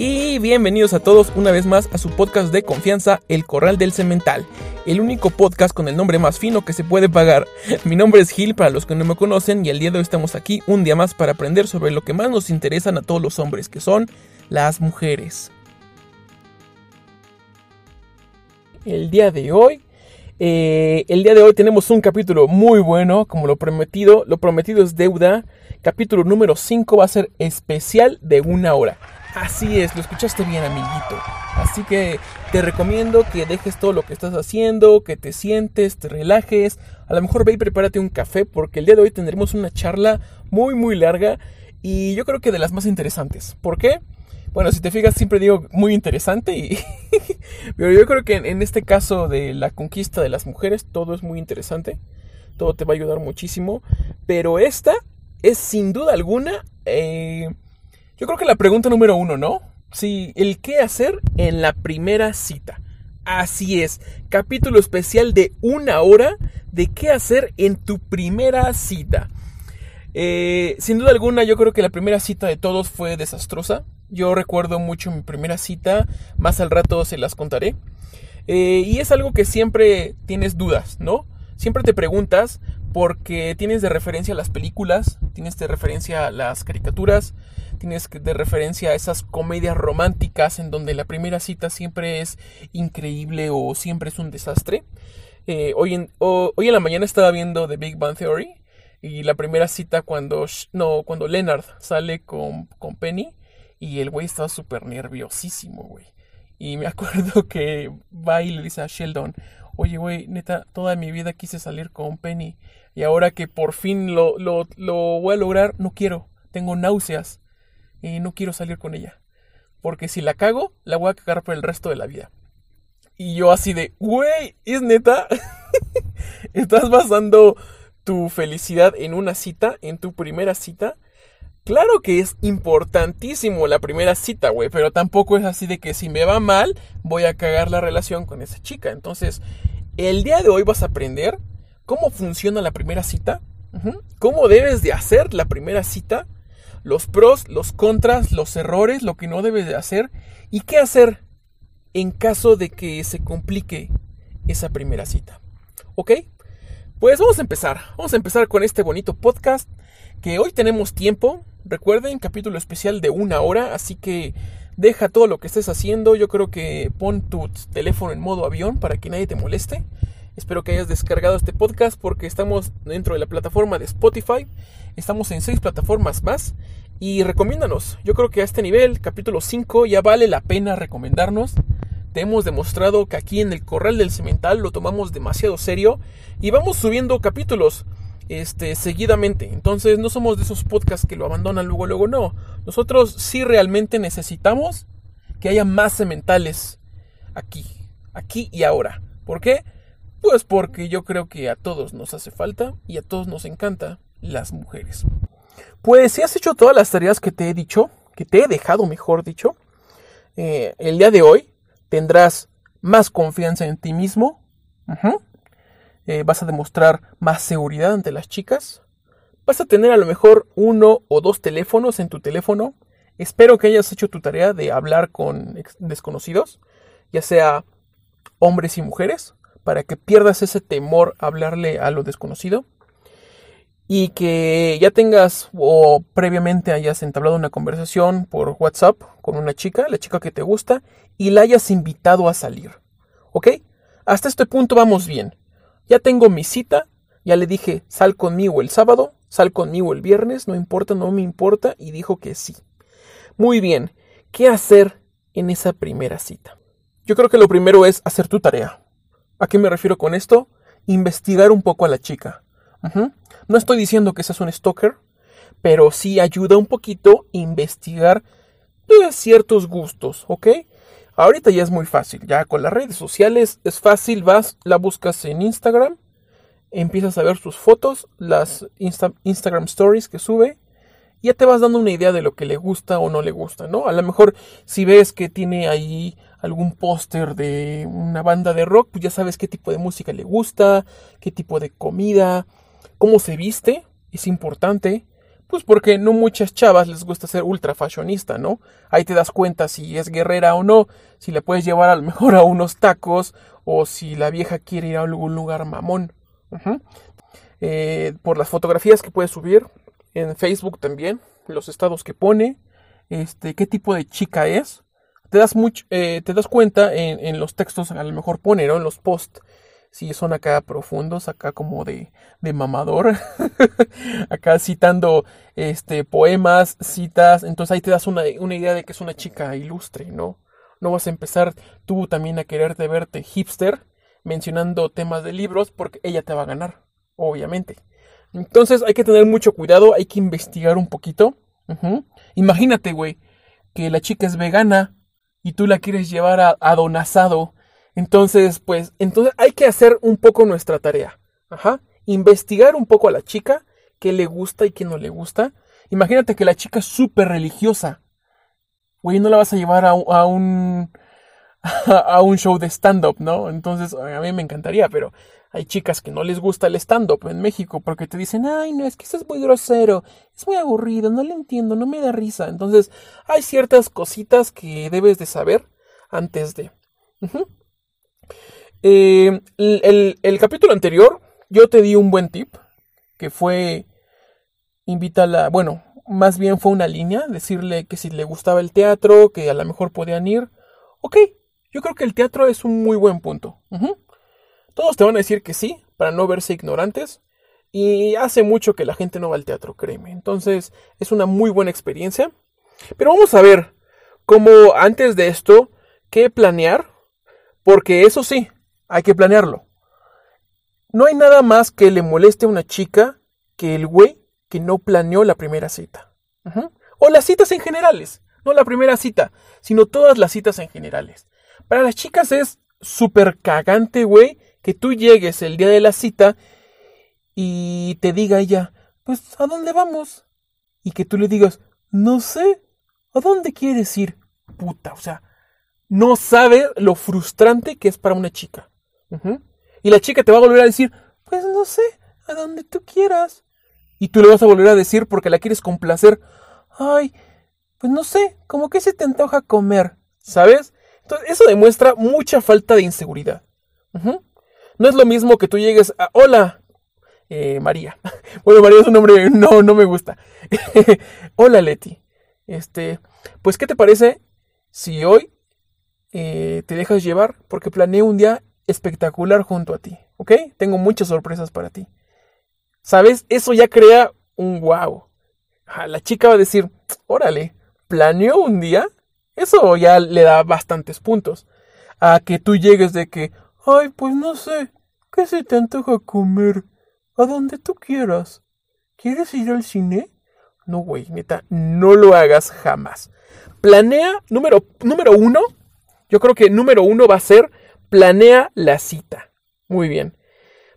Y bienvenidos a todos una vez más a su podcast de confianza, El Corral del Cemental, el único podcast con el nombre más fino que se puede pagar. Mi nombre es Gil para los que no me conocen y el día de hoy estamos aquí un día más para aprender sobre lo que más nos interesan a todos los hombres, que son las mujeres. El día de hoy eh, el día de hoy tenemos un capítulo muy bueno, como lo prometido. Lo prometido es deuda. Capítulo número 5 va a ser especial de una hora. Así es, lo escuchaste bien, amiguito. Así que te recomiendo que dejes todo lo que estás haciendo, que te sientes, te relajes. A lo mejor ve y prepárate un café porque el día de hoy tendremos una charla muy muy larga y yo creo que de las más interesantes. ¿Por qué? Bueno, si te fijas siempre digo muy interesante y pero yo creo que en este caso de la conquista de las mujeres todo es muy interesante. Todo te va a ayudar muchísimo, pero esta es sin duda alguna eh, yo creo que la pregunta número uno, ¿no? Sí, el qué hacer en la primera cita. Así es, capítulo especial de una hora de qué hacer en tu primera cita. Eh, sin duda alguna, yo creo que la primera cita de todos fue desastrosa. Yo recuerdo mucho mi primera cita, más al rato se las contaré. Eh, y es algo que siempre tienes dudas, ¿no? Siempre te preguntas porque tienes de referencia las películas, tienes de referencia las caricaturas, tienes de referencia a esas comedias románticas en donde la primera cita siempre es increíble o siempre es un desastre. Eh, hoy, en, hoy en la mañana estaba viendo The Big Bang Theory y la primera cita cuando, no, cuando Leonard sale con, con Penny y el güey estaba súper nerviosísimo, güey. Y me acuerdo que va y le dice a Sheldon, oye, güey, neta, toda mi vida quise salir con Penny y ahora que por fin lo, lo, lo voy a lograr, no quiero, tengo náuseas y no quiero salir con ella. Porque si la cago, la voy a cagar por el resto de la vida. Y yo así de, güey, ¿es neta? ¿Estás basando tu felicidad en una cita, en tu primera cita? Claro que es importantísimo la primera cita, güey, pero tampoco es así de que si me va mal, voy a cagar la relación con esa chica. Entonces, el día de hoy vas a aprender cómo funciona la primera cita, cómo debes de hacer la primera cita, los pros, los contras, los errores, lo que no debes de hacer y qué hacer en caso de que se complique esa primera cita. ¿Ok? Pues vamos a empezar. Vamos a empezar con este bonito podcast que hoy tenemos tiempo. Recuerden, capítulo especial de una hora, así que deja todo lo que estés haciendo. Yo creo que pon tu teléfono en modo avión para que nadie te moleste. Espero que hayas descargado este podcast porque estamos dentro de la plataforma de Spotify. Estamos en seis plataformas más. Y recomiéndanos. Yo creo que a este nivel, capítulo 5, ya vale la pena recomendarnos. Te hemos demostrado que aquí en el Corral del Cemental lo tomamos demasiado serio. Y vamos subiendo capítulos este, seguidamente. Entonces no somos de esos podcasts que lo abandonan luego, luego no. Nosotros sí realmente necesitamos que haya más cementales aquí, aquí y ahora. ¿Por qué? Pues porque yo creo que a todos nos hace falta y a todos nos encanta las mujeres. Pues si has hecho todas las tareas que te he dicho, que te he dejado mejor dicho, eh, el día de hoy tendrás más confianza en ti mismo, eh, vas a demostrar más seguridad ante las chicas, vas a tener a lo mejor uno o dos teléfonos en tu teléfono. Espero que hayas hecho tu tarea de hablar con desconocidos, ya sea hombres y mujeres para que pierdas ese temor a hablarle a lo desconocido y que ya tengas o previamente hayas entablado una conversación por WhatsApp con una chica, la chica que te gusta, y la hayas invitado a salir. ¿Ok? Hasta este punto vamos bien. Ya tengo mi cita, ya le dije sal conmigo el sábado, sal conmigo el viernes, no importa, no me importa, y dijo que sí. Muy bien, ¿qué hacer en esa primera cita? Yo creo que lo primero es hacer tu tarea. ¿A qué me refiero con esto? Investigar un poco a la chica. No estoy diciendo que seas un stalker, pero sí ayuda un poquito a investigar pues, ciertos gustos, ¿ok? Ahorita ya es muy fácil, ya con las redes sociales es fácil, vas, la buscas en Instagram, empiezas a ver sus fotos, las Instagram stories que sube, ya te vas dando una idea de lo que le gusta o no le gusta, ¿no? A lo mejor si ves que tiene ahí algún póster de una banda de rock, pues ya sabes qué tipo de música le gusta, qué tipo de comida, cómo se viste, es importante, Pues porque no muchas chavas les gusta ser ultra fashionista, ¿no? Ahí te das cuenta si es guerrera o no, si le puedes llevar a lo mejor a unos tacos o si la vieja quiere ir a algún lugar mamón. Eh, por las fotografías que puedes subir en Facebook también, los estados que pone, este, qué tipo de chica es. Te das, mucho, eh, te das cuenta en, en, los textos, a lo mejor pone, ¿no? En los posts, si son acá profundos, acá como de, de mamador, acá citando este, poemas, citas, entonces ahí te das una, una, idea de que es una chica ilustre, ¿no? No vas a empezar tú también a quererte verte hipster mencionando temas de libros porque ella te va a ganar, obviamente. Entonces hay que tener mucho cuidado, hay que investigar un poquito. Imagínate, güey, que la chica es vegana y tú la quieres llevar a, a don asado entonces, pues, entonces hay que hacer un poco nuestra tarea. Ajá. Investigar un poco a la chica, qué le gusta y qué no le gusta. Imagínate que la chica es súper religiosa. Güey, no la vas a llevar a, a un a un show de stand-up, ¿no? Entonces, a mí me encantaría, pero hay chicas que no les gusta el stand-up en México porque te dicen, ay, no, es que eso es muy grosero, es muy aburrido, no le entiendo, no me da risa. Entonces, hay ciertas cositas que debes de saber antes de. Eh, el, capítulo anterior, yo te di un buen tip, que fue invítala, bueno, más bien fue una línea, decirle que si le gustaba el teatro, que a lo mejor podían ir. Ok, yo creo que el teatro es un muy buen punto. Todos te van a decir que sí, para no verse ignorantes. Y hace mucho que la gente no va al teatro, créeme. Entonces es una muy buena experiencia. Pero vamos a ver cómo antes de esto, qué planear. Porque eso sí, hay que planearlo. No hay nada más que le moleste a una chica que el güey que no planeó la primera cita. O las citas en generales. No la primera cita, sino todas las citas en generales. Para las chicas es súper cagante, güey, que tú llegues el día de la cita y te diga ella, pues, ¿a dónde vamos? Y que tú le digas, no sé, ¿a dónde quieres ir? Puta, o sea, no sabe lo frustrante que es para una chica. Y la chica te va a volver a decir, pues no sé, a donde tú quieras. Y tú le vas a volver a decir porque la quieres complacer, ay, pues no sé, como que se te antoja comer, ¿sabes? Entonces, eso demuestra mucha falta de inseguridad. No es lo mismo que tú llegues a, hola, eh, María. Bueno, María es un nombre, no, no me gusta. hola, Leti. Este, pues, ¿qué te parece si hoy eh, te dejas llevar? Porque planeé un día espectacular junto a ti, ¿ok? Tengo muchas sorpresas para ti. ¿Sabes? Eso ya crea un wow. La chica va a decir, órale, ¿planeó un día? Eso ya le da bastantes puntos. A que tú llegues de que, ay, pues no sé, ¿qué se te antoja comer? A donde tú quieras. ¿Quieres ir al cine? No, güey, neta, no lo hagas jamás. Planea, número, número uno, yo creo que número uno va a ser Planea la cita. Muy bien.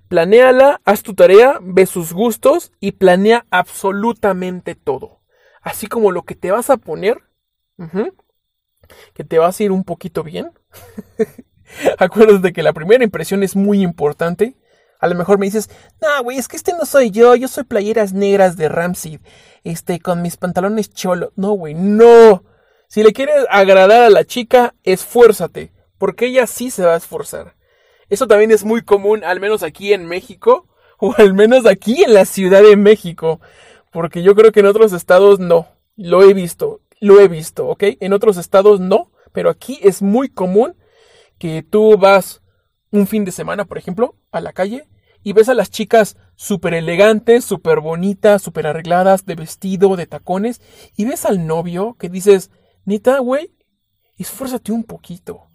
Planéala, haz tu tarea, ve sus gustos y planea absolutamente todo. Así como lo que te vas a poner, que te vas a ir un poquito bien. Acuérdate que la primera impresión es muy importante. A lo mejor me dices, no, güey, es que este no soy yo, yo soy playeras negras de Ramsey, este, con mis pantalones cholo. No, güey, no. Si le quieres agradar a la chica, esfuérzate porque ella sí se va a esforzar. Eso también es muy común, al menos aquí en México, o al menos aquí en la Ciudad de México, porque yo creo que en otros estados no. Lo he visto, lo he visto, ¿ok? En otros estados no, pero aquí es muy común que tú vas un fin de semana, por ejemplo, a la calle y ves a las chicas súper elegantes, súper bonitas, súper arregladas, de vestido, de tacones, y ves al novio que dices, neta, güey, esfuérzate un poquito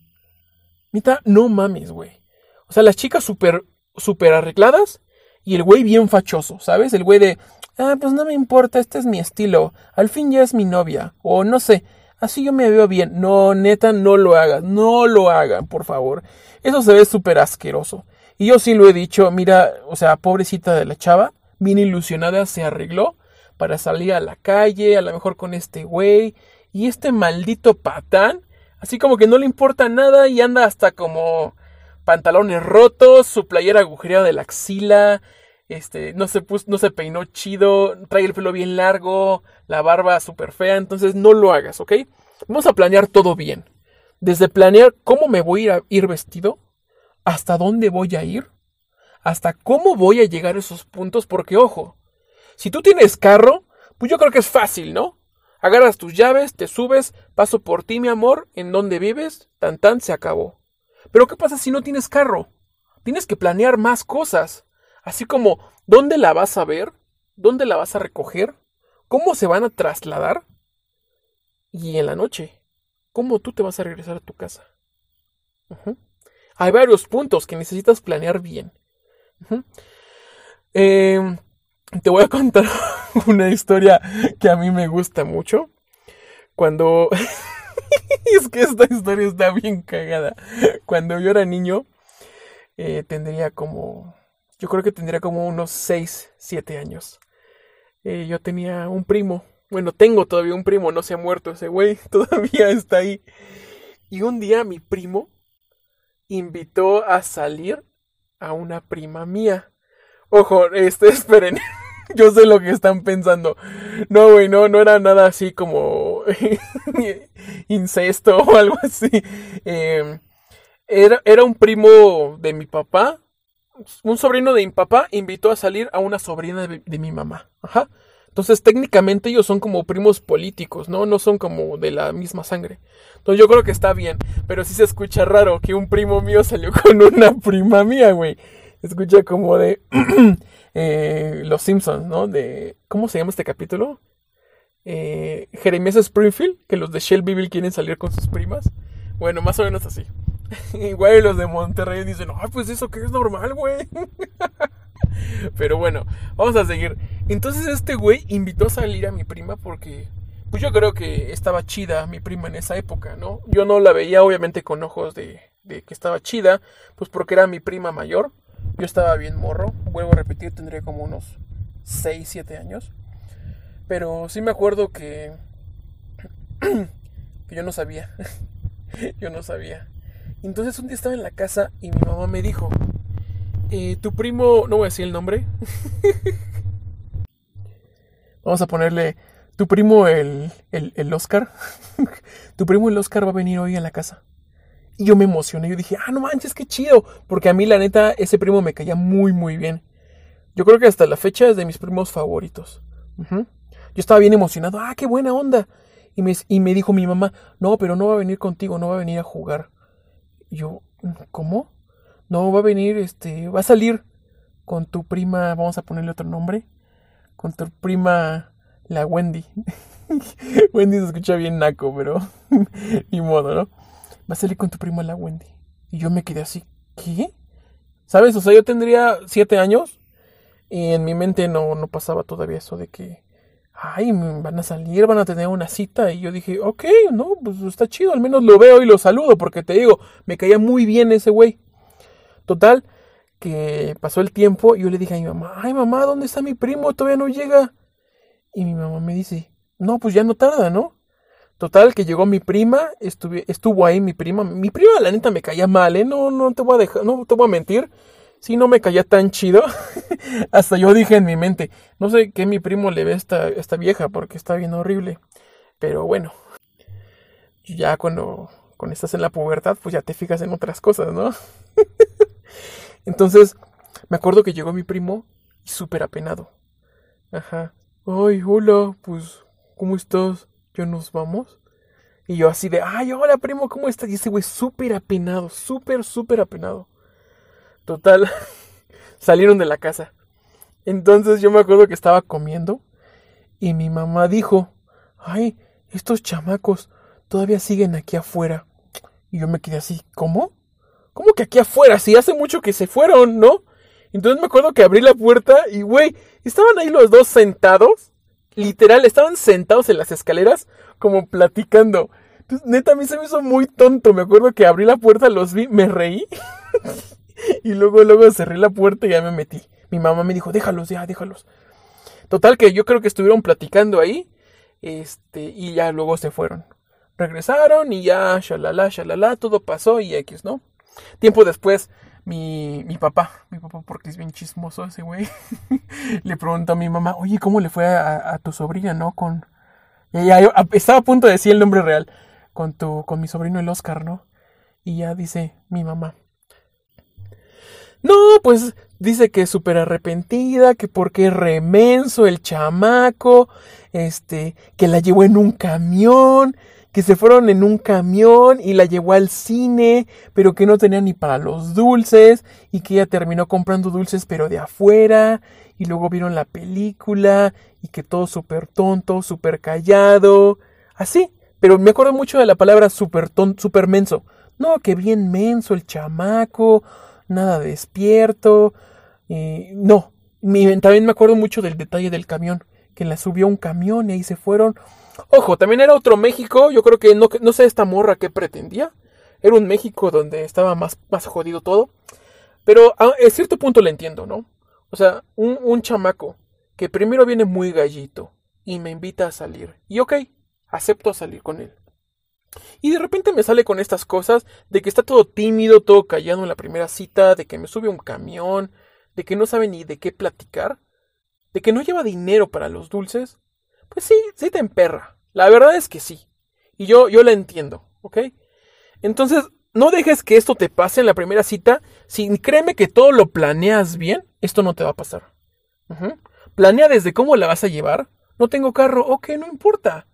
no mames, güey. O sea, las chicas súper, súper arregladas y el güey bien fachoso, ¿sabes? El güey de, ah, pues no me importa, este es mi estilo. Al fin ya es mi novia. O no sé, así yo me veo bien. No, neta, no lo hagan. No lo hagan, por favor. Eso se ve súper asqueroso. Y yo sí lo he dicho, mira, o sea, pobrecita de la chava, bien ilusionada, se arregló para salir a la calle, a lo mejor con este güey. Y este maldito patán Así como que no le importa nada y anda hasta como pantalones rotos, su playera agujereada de la axila, este, no se puso, no se peinó chido, trae el pelo bien largo, la barba súper fea, entonces no lo hagas, ¿ok? Vamos a planear todo bien. Desde planear cómo me voy a ir vestido, hasta dónde voy a ir, hasta cómo voy a llegar a esos puntos, porque ojo, si tú tienes carro, pues yo creo que es fácil, ¿no? Agarras tus llaves, te subes, paso por ti, mi amor, en donde vives, tan tan, se acabó. Pero ¿qué pasa si no tienes carro? Tienes que planear más cosas. Así como, ¿dónde la vas a ver? ¿Dónde la vas a recoger? ¿Cómo se van a trasladar? Y en la noche, ¿cómo tú te vas a regresar a tu casa? Hay varios puntos que necesitas planear bien. Em, te voy a contar una historia que a mí me gusta mucho. Cuando... es que esta historia está bien cagada. Cuando yo era niño, eh, tendría como yo creo que tendría como unos 6, 7 años. Eh, yo tenía un primo. Bueno, tengo todavía un primo, no se ha muerto ese güey, todavía está ahí. Y un día mi primo invitó a salir a una prima mía. Ojo, este, esperen. Yo sé lo que están pensando. No, güey, no, no era nada así como incesto o algo así. Em, era, era un primo de mi papá un sobrino de mi papá invitó a salir a una sobrina de, mi mamá. Ajá. Entonces, técnicamente ellos son como primos políticos, ¿no? No son como de la misma sangre. Entonces, yo creo que está bien. Pero sí se escucha raro que un primo mío salió con una prima mía, güey. Se escucha como de eh, Los Simpsons, ¿no? De. ¿Cómo se llama este capítulo? Eh, Jeremías Springfield, que los de Shelbyville quieren salir con sus primas. Bueno, más o menos así. Igual los de Monterrey dicen, ay, pues eso que es normal, güey. Pero bueno, vamos a seguir. Entonces este güey invitó a salir a mi prima porque, pues yo creo que estaba chida mi prima en esa época, ¿no? Yo no la veía obviamente con ojos de, de que estaba chida, pues porque era mi prima mayor. Yo estaba bien morro, vuelvo a repetir, tendría como unos 6, 7 años. Pero sí me acuerdo que, que yo no sabía. yo no sabía. Entonces un día estaba en la casa y mi mamá me dijo, eh, tu primo, no voy a decir el nombre, vamos a ponerle, tu primo el, el, el Oscar, tu primo el Oscar va a venir hoy a la casa. Y yo me emocioné, yo dije, ah, no manches, qué chido, porque a mí la neta ese primo me caía muy, muy bien. Yo creo que hasta la fecha es de mis primos favoritos. Yo estaba bien emocionado, ah, qué buena onda. Y me, y me dijo mi mamá, no, pero no va a venir contigo, no va a venir a jugar yo, ¿cómo? No, va a venir, este, va a salir con tu prima, vamos a ponerle otro nombre, con tu prima, la Wendy. Wendy se escucha bien naco, pero ni modo, ¿no? Va a salir con tu prima, la Wendy. Y yo me quedé así, ¿qué? ¿Sabes? O sea, yo tendría siete años y en mi mente no, no pasaba todavía eso de que ay, van a salir, van a tener una cita. Y yo dije, ok, no, pues está chido, al menos lo veo y lo saludo, porque te digo, me caía muy bien ese güey. Total, que pasó el tiempo y yo le dije a mi mamá, ay mamá, ¿dónde está mi primo? Todavía no llega. Y mi mamá me dice, no, pues ya no tarda, ¿no? Total, que llegó mi prima, estuvo ahí mi prima. Mi prima, la neta, me caía mal, ¿eh? No, no te voy a dejar, no te voy a mentir sí no me caía tan chido. Hasta yo dije en mi mente, no sé qué mi primo le ve a esta, esta vieja porque está bien horrible. Pero bueno, ya cuando, cuando estás en la pubertad, pues ya te fijas en otras cosas, ¿no? Entonces, me acuerdo que llegó mi primo súper apenado. Ajá. Ay, hola, pues, ¿cómo estás? ¿Ya nos vamos? Y yo así de, ay, hola primo, ¿cómo estás? Y ese güey súper apenado, súper, súper apenado. Total, salieron de la casa. Entonces yo me acuerdo que estaba comiendo y mi mamá dijo, ay, estos chamacos todavía siguen aquí afuera. Y yo me quedé así, ¿cómo? ¿Cómo que aquí afuera? Si hace mucho que se fueron, ¿no? Entonces me acuerdo que abrí la puerta y, güey, estaban ahí los dos sentados. Literal, estaban sentados en las escaleras como platicando. Entonces, neta, a mí se me hizo muy tonto. Me acuerdo que abrí la puerta, los vi, me reí. y luego, luego cerré la puerta y ya me metí. Mi mamá me dijo, déjalos, ya, déjalos. Total que yo creo que estuvieron platicando ahí. Este, y ya luego se fueron. Regresaron y ya, shalala, shalala, todo pasó y X, ¿no? Tiempo después mi, mi papá, mi papá porque es bien chismoso ese güey, le preguntó a mi mamá, oye, ¿cómo le fue a, tu sobrina, no? Con... ella estaba a punto de decir el nombre real, con, tu, con mi sobrino el Oscar, ¿no? Y ya dice mi mamá. No, pues dice que es súper arrepentida, que porque es remenso el chamaco, este, que la llevó en un camión, que se fueron en un camión y la llevó al cine, pero que no tenía ni para los dulces y que ella terminó comprando dulces pero de afuera y luego vieron la película y que todo súper tonto, súper callado, así. Pero me acuerdo mucho de la palabra súper súper menso. No, que bien menso el chamaco, nada despierto. Eh, no, también me acuerdo mucho del detalle del camión, que la subió un camión y ahí se fueron Ojo, también era otro México, yo creo que no, sé esta morra qué pretendía. Era un México donde estaba más, más jodido todo. Pero a, cierto punto le entiendo, ¿no? O sea, un, un chamaco que primero viene muy gallito y me invita a salir. Y ok, acepto salir con él. Y de repente me sale con estas cosas de que está todo tímido, todo callado en la primera cita, de que me sube un camión, de que no sabe ni de qué platicar, de que no lleva dinero para los dulces. Pues sí, sí te emperra. La verdad es que sí. Y yo, yo la entiendo, ¿ok? Entonces, no dejes que esto te pase en la primera cita. Si créeme que todo lo planeas bien, esto no te va a pasar. Planea desde cómo la vas a llevar. No tengo carro, ok, no importa.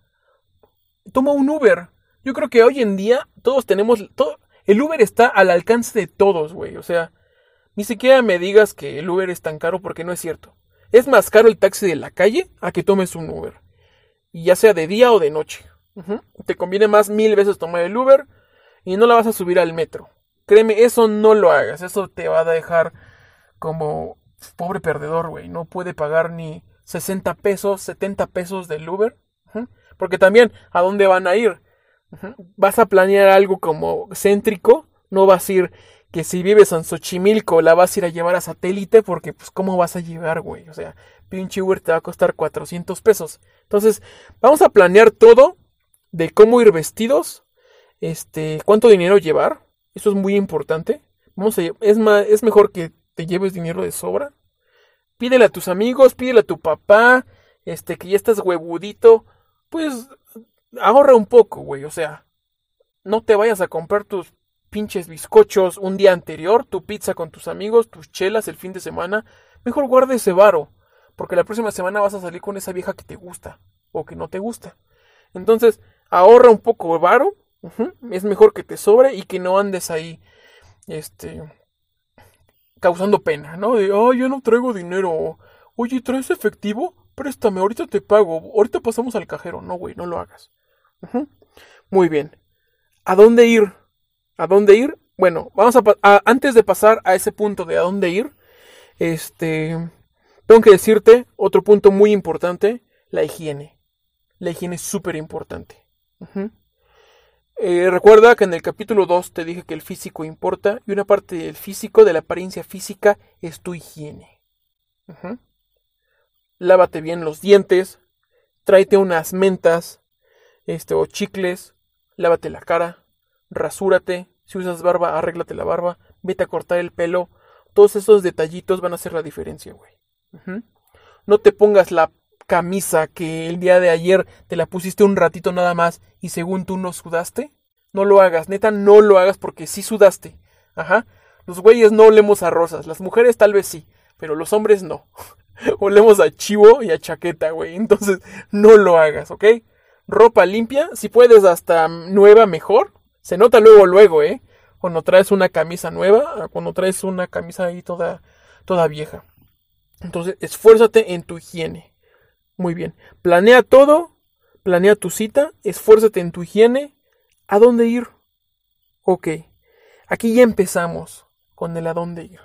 Toma un Uber. Yo creo que hoy en día todos tenemos... Todo, el Uber está al alcance de todos, güey. O sea, ni siquiera me digas que el Uber es tan caro porque no es cierto. Es más caro el taxi de la calle a que tomes un Uber y ya sea de día o de noche. Te conviene más mil veces tomar el Uber y no la vas a subir al metro. Créeme, eso no lo hagas. Eso te va a dejar como pobre perdedor, güey. No puede pagar ni 60 pesos, 70 pesos del Uber. Porque también, ¿a dónde van a ir? Vas a planear algo como céntrico. No vas a ir que si vives en Xochimilco la vas a ir a llevar a satélite porque pues cómo vas a llevar, güey. O sea, pinche Uber te va a costar 400 pesos. Entonces, vamos a planear todo de cómo ir vestidos, este, cuánto dinero llevar. Eso es muy importante. Vamos a, es, más, es mejor que te lleves dinero de sobra. Pídele a tus amigos, pídele a tu papá, este, que ya estás huevudito. Pues ahorra un poco, güey. O sea, no te vayas a comprar tus pinches bizcochos un día anterior, tu pizza con tus amigos, tus chelas el fin de semana. Mejor guarda ese varo. Porque la próxima semana vas a salir con esa vieja que te gusta o que no te gusta. Entonces, ahorra un poco de varo. Es mejor que te sobre y que no andes ahí, este, causando pena, ¿no? De, ay, yo no traigo dinero. Oye, ¿traes efectivo? Préstame, ahorita te pago. Ahorita pasamos al cajero. No, güey, no lo hagas. Muy bien. ¿A dónde ir? ¿A dónde ir? Bueno, vamos a, antes de pasar a ese punto de a dónde ir, este, tengo que decirte otro punto muy importante, la higiene. La higiene es súper importante. Eh, recuerda que en el capítulo 2 te dije que el físico importa y una parte del físico, de la apariencia física, es tu higiene. Lávate bien los dientes, tráete unas mentas este, o chicles, lávate la cara, rasúrate, si usas barba, arréglate la barba, vete a cortar el pelo. Todos esos detallitos van a hacer la diferencia, güey. No te pongas la camisa que el día de ayer te la pusiste un ratito nada más y según tú no sudaste. No lo hagas, neta, no lo hagas porque sí sudaste. Ajá. Los güeyes no olemos a rosas, las mujeres tal vez sí, pero los hombres no. olemos a chivo y a chaqueta, güey. Entonces, no lo hagas, ¿ok? Ropa limpia, si puedes hasta nueva, mejor. Se nota luego, luego, ¿eh? Cuando traes una camisa nueva, cuando traes una camisa ahí toda, toda vieja. Entonces, esfuérzate en tu higiene. Muy bien. Planea todo, planea tu cita, esfuérzate en tu higiene. ¿A dónde ir? Ok. Aquí ya empezamos con el a dónde ir.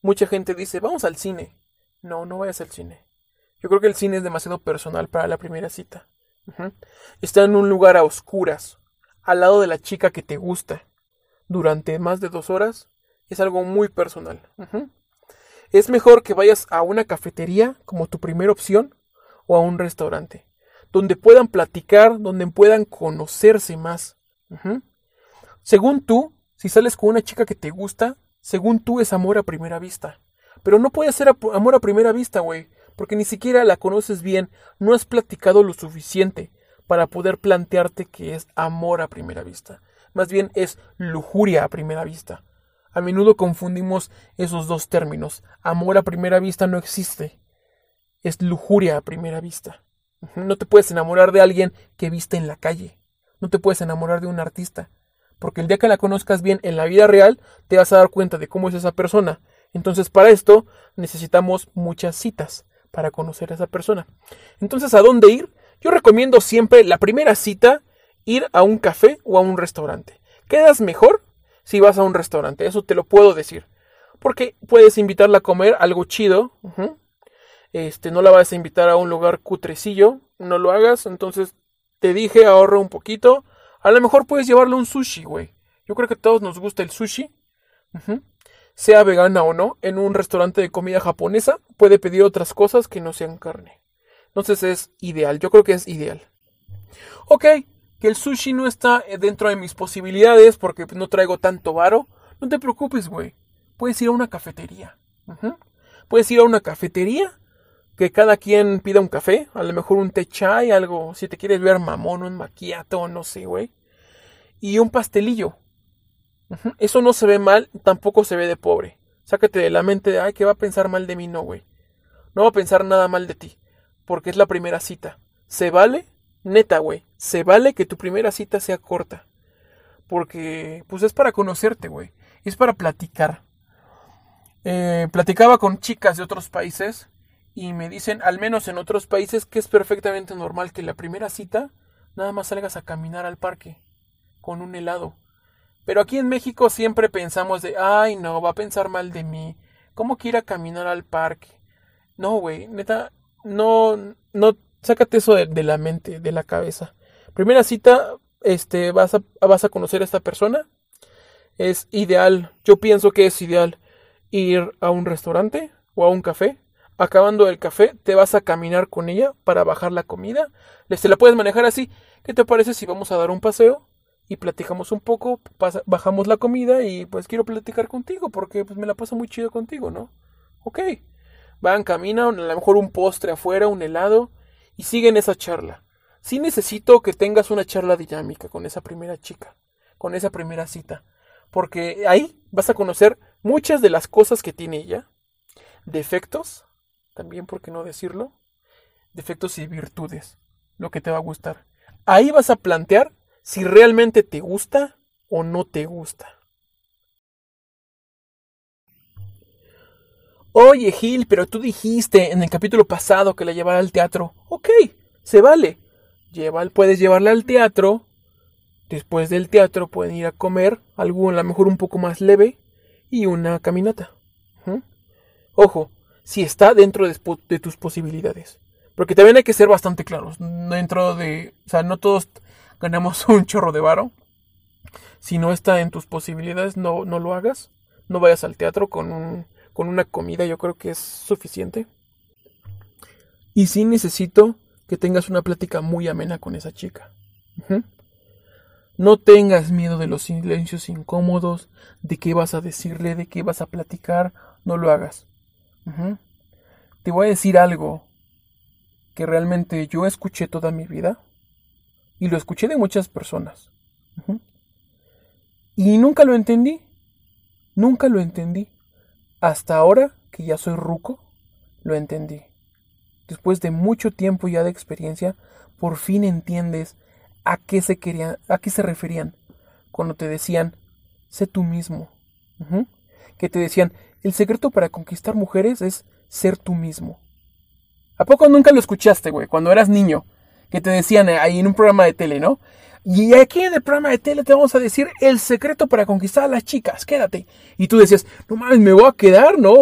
Mucha gente dice, vamos al cine. No, no vayas al cine. Yo creo que el cine es demasiado personal para la primera cita. Está en un lugar a oscuras, al lado de la chica que te gusta, durante más de dos horas, es algo muy personal. Es mejor que vayas a una cafetería como tu primera opción o a un restaurante, donde puedan platicar, donde puedan conocerse más. Según tú, si sales con una chica que te gusta, según tú es amor a primera vista. Pero no puede ser amor a primera vista, güey, porque ni siquiera la conoces bien, no has platicado lo suficiente para poder plantearte que es amor a primera vista. Más bien es lujuria a primera vista. A menudo confundimos esos dos términos. Amor a primera vista no existe. Es lujuria a primera vista. No te puedes enamorar de alguien que viste en la calle. No te puedes enamorar de un artista. Porque el día que la conozcas bien en la vida real, te vas a dar cuenta de cómo es esa persona. Entonces, para esto necesitamos muchas citas para conocer a esa persona. Entonces, ¿a dónde ir? Yo recomiendo siempre la primera cita ir a un café o a un restaurante. Quedas mejor si vas a un restaurante, eso te lo puedo decir. Porque puedes invitarla a comer algo chido. Este, no la vas a invitar a un lugar cutrecillo, no lo hagas. Entonces, te dije, ahorra un poquito. A lo mejor puedes llevarle un sushi, güey. Yo creo que a todos nos gusta el sushi. Sea vegana o no, en un restaurante de comida japonesa puede pedir otras cosas que no sean carne. Entonces es ideal, yo creo que es ideal. Ok, que el sushi no está eh, dentro de mis posibilidades porque no traigo tanto varo. No te preocupes, güey. Puedes ir a una cafetería. Puedes ir a una cafetería que cada quien pida un café, a lo mejor un té chai, algo, si te quieres ver mamón, un maquiato, no sé, güey. Y un pastelillo. Eso no se ve mal, tampoco se ve de pobre. Sácate de la mente de, ay, que va a pensar mal de mí, no, güey. No va a pensar nada mal de ti porque es la primera cita. ¿Se vale? Neta, güey. Se vale que tu primera cita sea corta. Porque, pues es para conocerte, güey. Es para platicar. Eh, platicaba con chicas de otros países y me dicen, al menos en otros países, que es perfectamente normal que la primera cita nada más salgas a caminar al parque con un helado. Pero aquí en México siempre pensamos de, ay, no, va a pensar mal de mí. ¿Cómo quiera caminar al parque? No, güey, neta, no, no, sácate eso de, la mente, de la cabeza. Primera cita, este, vas a, vas a conocer a esta persona. Es ideal, yo pienso que es ideal ir a un restaurante o a un café. Acabando el café, te vas a caminar con ella para bajar la comida. Se la puedes manejar así. ¿Qué te parece si vamos a dar un paseo y platicamos un poco, bajamos la comida y pues quiero platicar contigo porque pues me la paso muy chido contigo, ¿no? Ok. Van, caminan, a lo mejor un postre afuera, un helado, y siguen esa charla. Sí necesito que tengas una charla dinámica con esa primera chica, con esa primera cita, porque ahí vas a conocer muchas de las cosas que tiene ella, defectos, también por qué no decirlo, defectos y virtudes, lo que te va a gustar. Ahí vas a plantear si realmente te gusta o no te gusta. Oye, Gil, pero tú dijiste en el capítulo pasado que la llevara al teatro. Ok, se vale. Lleva, puedes llevarla al teatro. Después del teatro pueden ir a comer, algo a lo mejor un poco más leve, y una caminata. Ojo, si está dentro de, de, tus posibilidades. Porque también hay que ser bastante claros. Dentro de. O sea, no todos ganamos un chorro de varo. Si no está en tus posibilidades, no, no lo hagas. No vayas al teatro con un con una comida yo creo que es suficiente. Y sí necesito que tengas una plática muy amena con esa chica. No tengas miedo de los silencios incómodos, de qué vas a decirle, de qué vas a platicar, no lo hagas. Te voy a decir algo que realmente yo escuché toda mi vida y lo escuché de muchas personas. Y nunca lo entendí. Nunca lo entendí. Hasta ahora, que ya soy ruco, lo entendí. Después de mucho tiempo ya de experiencia, por fin entiendes a qué se querían, a qué se referían cuando te decían, sé tú mismo. Que te decían, el secreto para conquistar mujeres es ser tú mismo. ¿A poco nunca lo escuchaste, güey? Cuando eras niño, que te decían ahí en un programa de tele, ¿no? Y aquí en el programa de tele te vamos a decir el secreto para conquistar a las chicas, quédate. Y tú decías, no mames, me voy a quedar, ¿no?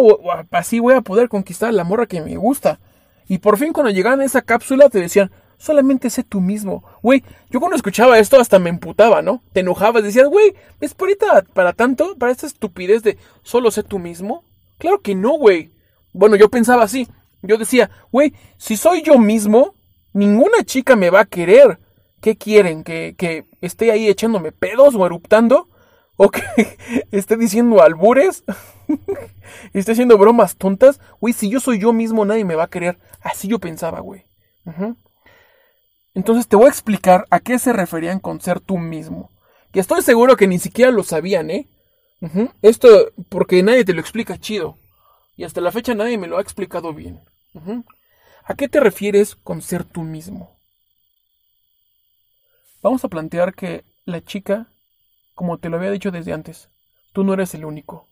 Así voy a poder conquistar a la morra que me gusta. Y por fin cuando llegaban a esa cápsula te decían, solamente sé tú mismo. Güey, yo cuando escuchaba esto hasta me emputaba, ¿no? Te enojabas, decías, güey, ¿es por ahorita para tanto? ¿Para esta estupidez de solo sé tú mismo? Claro que no, güey. Bueno, yo pensaba así. Yo decía, güey, si soy yo mismo, ninguna chica me va a querer. ¿Qué quieren? ¿Que, ¿Que esté ahí echándome pedos o eruptando? o que esté diciendo albures, esté haciendo bromas tontas, güey, si yo soy yo mismo nadie me va a querer. Así yo pensaba, güey. Entonces te voy a explicar a qué se referían con ser tú mismo. Que estoy seguro que ni siquiera lo sabían, ¿eh? Esto porque nadie te lo explica chido. Y hasta la fecha nadie me lo ha explicado bien. ¿A qué te refieres con ser tú mismo? Vamos a plantear que la chica, como te lo había dicho desde antes, tú no eres el único.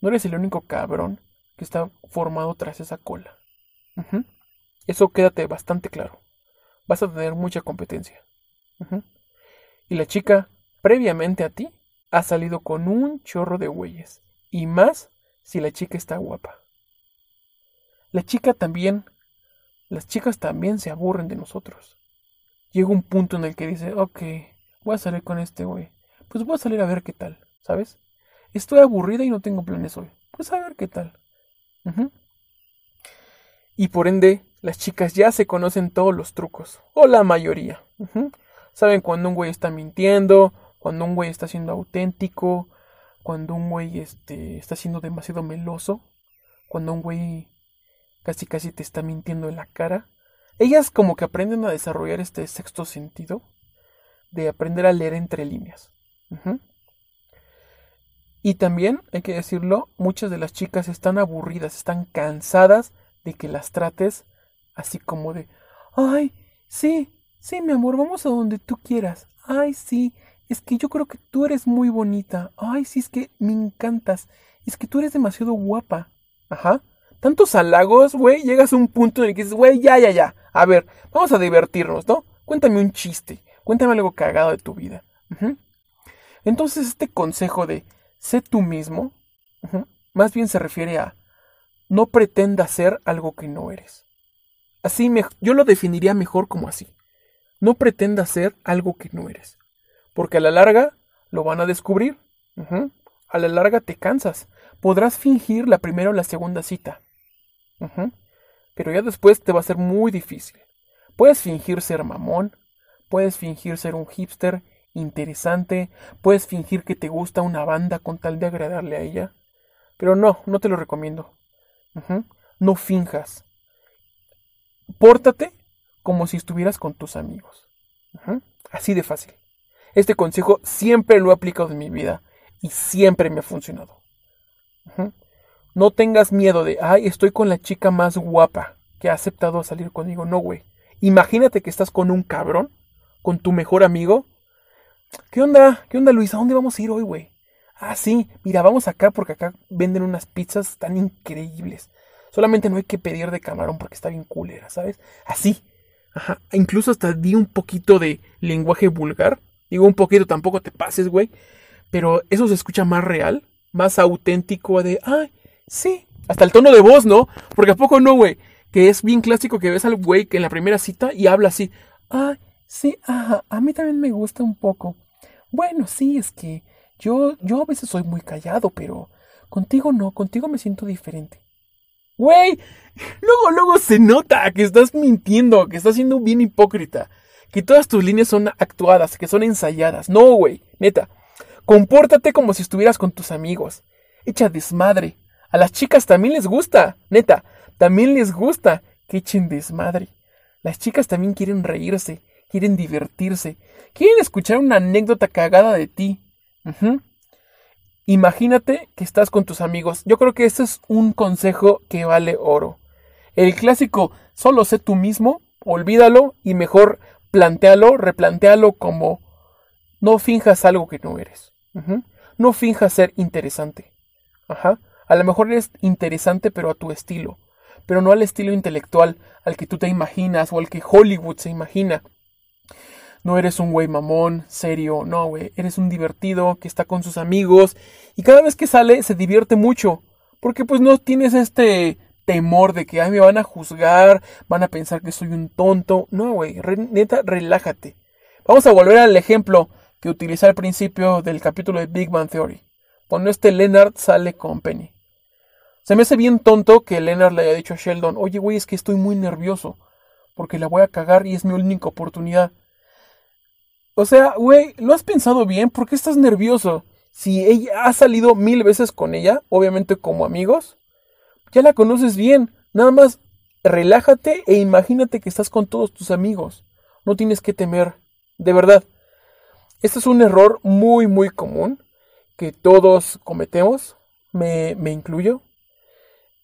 No eres el único cabrón que está formado tras esa cola. Eso quédate bastante claro. Vas a tener mucha competencia. Y la chica, previamente a ti, ha salido con un chorro de güeyes. Y más si la chica está guapa. La chica también, las chicas también se aburren de nosotros. Llega un punto en el que dice, ok, voy a salir con este güey. Pues voy a salir a ver qué tal, ¿sabes? Estoy aburrida y no tengo planes hoy. Pues a ver qué tal. Y por ende, las chicas ya se conocen todos los trucos, o la mayoría. Saben cuando un güey está mintiendo, cuando un güey está siendo auténtico, cuando un güey este, está siendo demasiado meloso, cuando un güey casi casi te está mintiendo en la cara. Ellas como que aprenden a desarrollar este sexto sentido de aprender a leer entre líneas. Y también, hay que decirlo, muchas de las chicas están aburridas, están cansadas de que las trates así como de, ay, sí, sí, mi amor, vamos a donde tú quieras. Ay, sí, es que yo creo que tú eres muy bonita. Ay, sí, es que me encantas. Es que tú eres demasiado guapa. Ajá. Tantos halagos, güey, llegas a un punto en el que dices, güey, ya, ya, ya. A ver, vamos a divertirnos, ¿no? Cuéntame un chiste. Cuéntame algo cagado de tu vida. Entonces, este consejo de sé tú mismo, más bien se refiere a no pretenda ser algo que no eres. Así, me, yo lo definiría mejor como así. No pretenda ser algo que no eres. Porque a la larga lo van a descubrir. A la larga te cansas. Podrás fingir la primera o la segunda cita. Pero ya después te va a ser muy difícil. Puedes fingir ser mamón. Puedes fingir ser un hipster interesante. Puedes fingir que te gusta una banda con tal de agradarle a ella. Pero no, no te lo recomiendo. No finjas. Pórtate como si estuvieras con tus amigos. Así de fácil. Este consejo siempre lo he aplicado en mi vida y siempre me ha funcionado. No tengas miedo de, ay, estoy con la chica más guapa que ha aceptado salir conmigo. No, güey. Imagínate que estás con un cabrón, con tu mejor amigo. ¿Qué onda? ¿Qué onda, Luis? ¿A dónde vamos a ir hoy, güey? Ah, sí, mira, vamos acá porque acá venden unas pizzas tan increíbles. Solamente no hay que pedir de camarón porque está bien culera, ¿sabes? Así. Ajá. Incluso hasta di un poquito de lenguaje vulgar Digo un poquito, tampoco te pases, güey. Pero eso se escucha más real, más auténtico de, ay, sí. Hasta el tono de voz, ¿no? Porque a poco no, güey. Que es bien clásico que ves al güey que en la primera cita y habla así, ay, sí, ajá, a mí también me gusta un poco. Bueno, sí, es que yo, yo a veces soy muy callado, pero contigo no, contigo me siento diferente. Güey, luego, luego se nota que estás mintiendo, que estás siendo bien hipócrita que todas tus líneas son actuadas, que son ensayadas. No, güey, neta. Compórtate como si estuvieras con tus amigos. Echa desmadre. A las chicas también les gusta, neta. También les gusta que echen desmadre. Las chicas también quieren reírse, quieren divertirse, quieren escuchar una anécdota cagada de ti. Imagínate que estás con tus amigos. Yo creo que este es un consejo que vale oro. El clásico, solo sé tú mismo, olvídalo y mejor plantealo, replantealo como no finjas algo que no eres. No finjas ser interesante. Ajá. A lo mejor eres interesante pero a tu estilo, pero no al estilo intelectual al que tú te imaginas o al que Hollywood se imagina. No eres un güey mamón, serio, no, güey. Eres un divertido que está con sus amigos y cada vez que sale se divierte mucho. Porque pues no tienes este temor de que, ay, me van a juzgar, van a pensar que soy un tonto. No, güey, neta, relájate. Vamos a volver al ejemplo que utilicé al principio del capítulo de Big Bang Theory. Cuando este Leonard sale con Penny. Se me hace bien tonto que Leonard le haya dicho a Sheldon, oye, güey, es que estoy muy nervioso, porque la voy a cagar y es mi única oportunidad. O sea, güey, ¿lo has pensado bien? ¿Por qué estás nervioso? Si ella ha salido mil veces con ella, obviamente como amigos, ya la conoces bien. Nada más relájate e imagínate que estás con todos tus amigos. No tienes que temer. De verdad. Este es un error muy, muy común que todos cometemos. Me, me incluyo.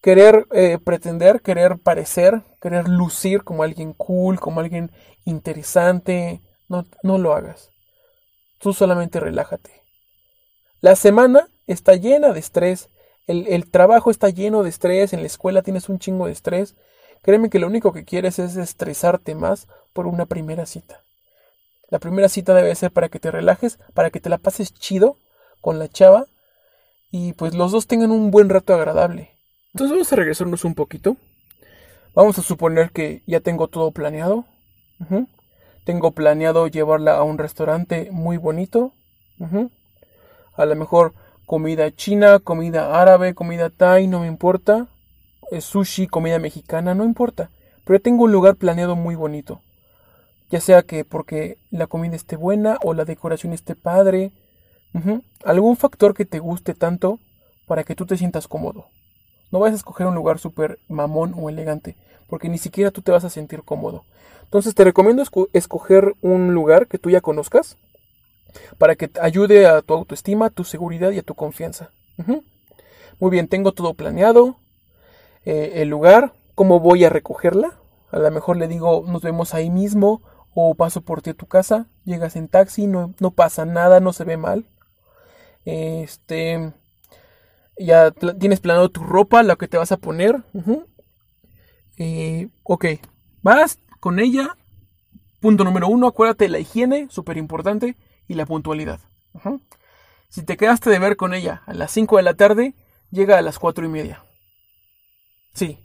Querer eh, pretender, querer parecer, querer lucir como alguien cool, como alguien interesante. No, no lo hagas. Tú solamente relájate. La semana está llena de estrés. El, el trabajo está lleno de estrés. En la escuela tienes un chingo de estrés. Créeme que lo único que quieres es estresarte más por una primera cita. La primera cita debe ser para que te relajes, para que te la pases chido con la chava y pues los dos tengan un buen rato agradable. Entonces vamos a regresarnos un poquito. Vamos a suponer que ya tengo todo planeado. Tengo planeado llevarla a un restaurante muy bonito. A lo mejor comida china, comida árabe, comida thai, no me importa sushi, comida mexicana, no importa. Pero tengo un lugar planeado muy bonito. Ya sea que porque la comida esté buena o la decoración esté padre. Algún factor que te guste tanto para que tú te sientas cómodo. No vas a escoger un lugar súper mamón o elegante, porque ni siquiera tú te vas a sentir cómodo. Entonces te recomiendo escoger un lugar que tú ya conozcas para que ayude a tu autoestima, tu seguridad y a tu confianza. Muy bien, tengo todo planeado, eh, el lugar, cómo voy a recogerla. A lo mejor le digo, nos vemos ahí mismo o paso por ti a tu casa. Llegas en taxi, no, no pasa nada, no se ve mal. Este, ya tienes planeado tu ropa, lo que te vas a poner. Eh, ok, vas con ella. Punto número uno, acuérdate de la higiene, súper importante, y la puntualidad. Si te quedaste de ver con ella a las 5 de la tarde, llega a las 4 y media. Sí,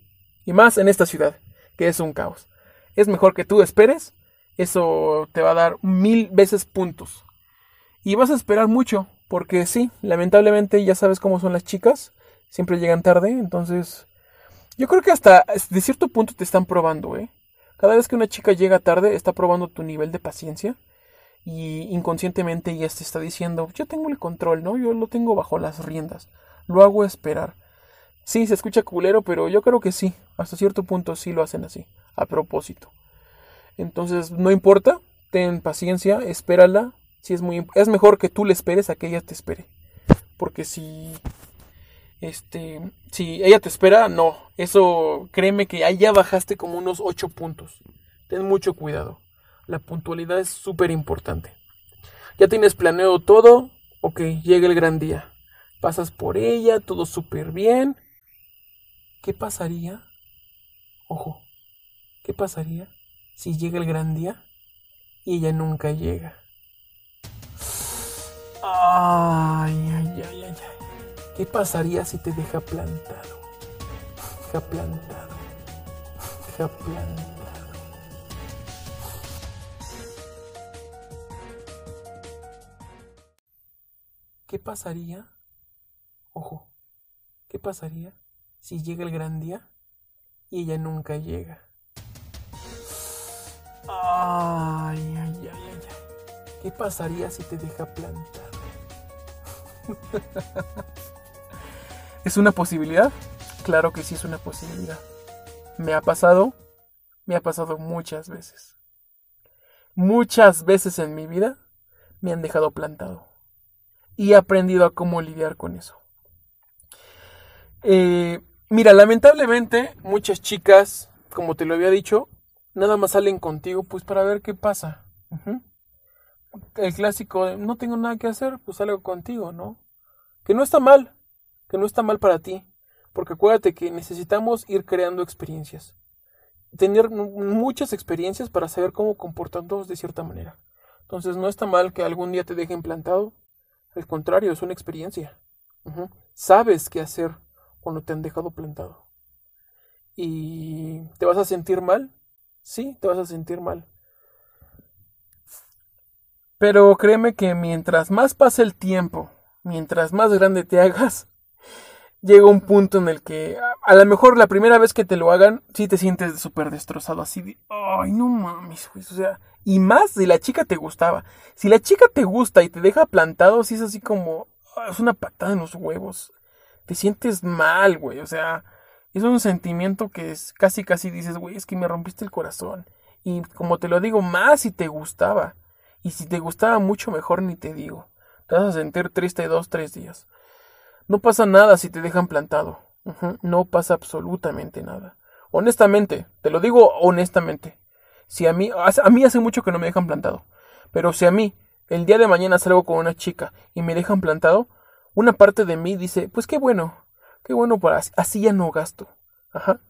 y más en esta ciudad, que es un caos. Es mejor que tú esperes, eso te va a dar mil veces puntos. Y vas a esperar mucho, porque sí, lamentablemente ya sabes cómo son las chicas, siempre llegan tarde, entonces yo creo que hasta de cierto punto te están probando, ¿eh? Cada vez que una chica llega tarde, está probando tu nivel de paciencia y inconscientemente ella te está diciendo, yo tengo el control, ¿no? Yo lo tengo bajo las riendas, lo hago esperar. Sí, se escucha culero, pero yo creo que sí. Hasta cierto punto sí lo hacen así, a propósito. Entonces, no importa, ten paciencia, espérala. Es muy es mejor que tú le esperes a que ella te espere. Porque si este, si ella te espera, no, eso créeme que ya bajaste como unos 8 puntos. Ten mucho cuidado. La puntualidad es súper importante. Ya tienes planeado todo, ok, llega el gran día. Pasas por ella, todo súper bien ¿Qué pasaría? Ojo, ¿qué pasaría si llega el gran día y ella nunca llega? Ay, ay, ay, ay. ¿Qué pasaría si te deja plantado? Deja plantado. Deja plantado. ¿Qué pasaría? Ojo, ¿qué pasaría si llega el gran día y ella nunca llega. Ay, ay, ay, ay, ¿Qué pasaría si te deja plantar? ¿Es una posibilidad? Claro que sí es una posibilidad. Me ha pasado, me ha pasado muchas veces. Muchas veces en mi vida me han dejado plantado. Y he aprendido a cómo lidiar con eso. Eh, Mira, lamentablemente muchas chicas, como te lo había dicho, nada más salen contigo pues para ver qué pasa. El clásico no tengo nada que hacer, pues salgo contigo, ¿no? Que no está mal, que no está mal para ti, porque acuérdate que necesitamos ir creando experiencias. Tener muchas experiencias para saber cómo comportarnos de cierta manera. Entonces no está mal que algún día te dejen plantado. Al contrario, es una experiencia. Sabes qué hacer cuando te han dejado plantado. ¿Y te vas a sentir mal? Sí, te vas a sentir mal. Pero créeme que mientras más pasa el tiempo, mientras más grande te hagas, llega un punto en el que a, lo mejor la primera vez que te lo hagan, sí te sientes súper destrozado, así de, ay, no mames, o sea, y más si la chica te gustaba. Si la chica te gusta y te deja plantado, sí es así como, es una patada en los huevos. Te sientes mal, güey. O sea, es un sentimiento que es casi, casi dices, güey, es que me rompiste el corazón. Y como te lo digo, más si te gustaba. Y si te gustaba mucho mejor, ni te digo. Te vas a sentir triste dos, tres días. No pasa nada si te dejan plantado. No pasa absolutamente nada. Honestamente, te lo digo honestamente. Si a mí, a mí hace mucho que no me dejan plantado. Pero si a mí, el día de mañana salgo con una chica y me dejan plantado, una parte de mí dice, pues qué bueno, qué bueno, para así ya no gasto. Ajá.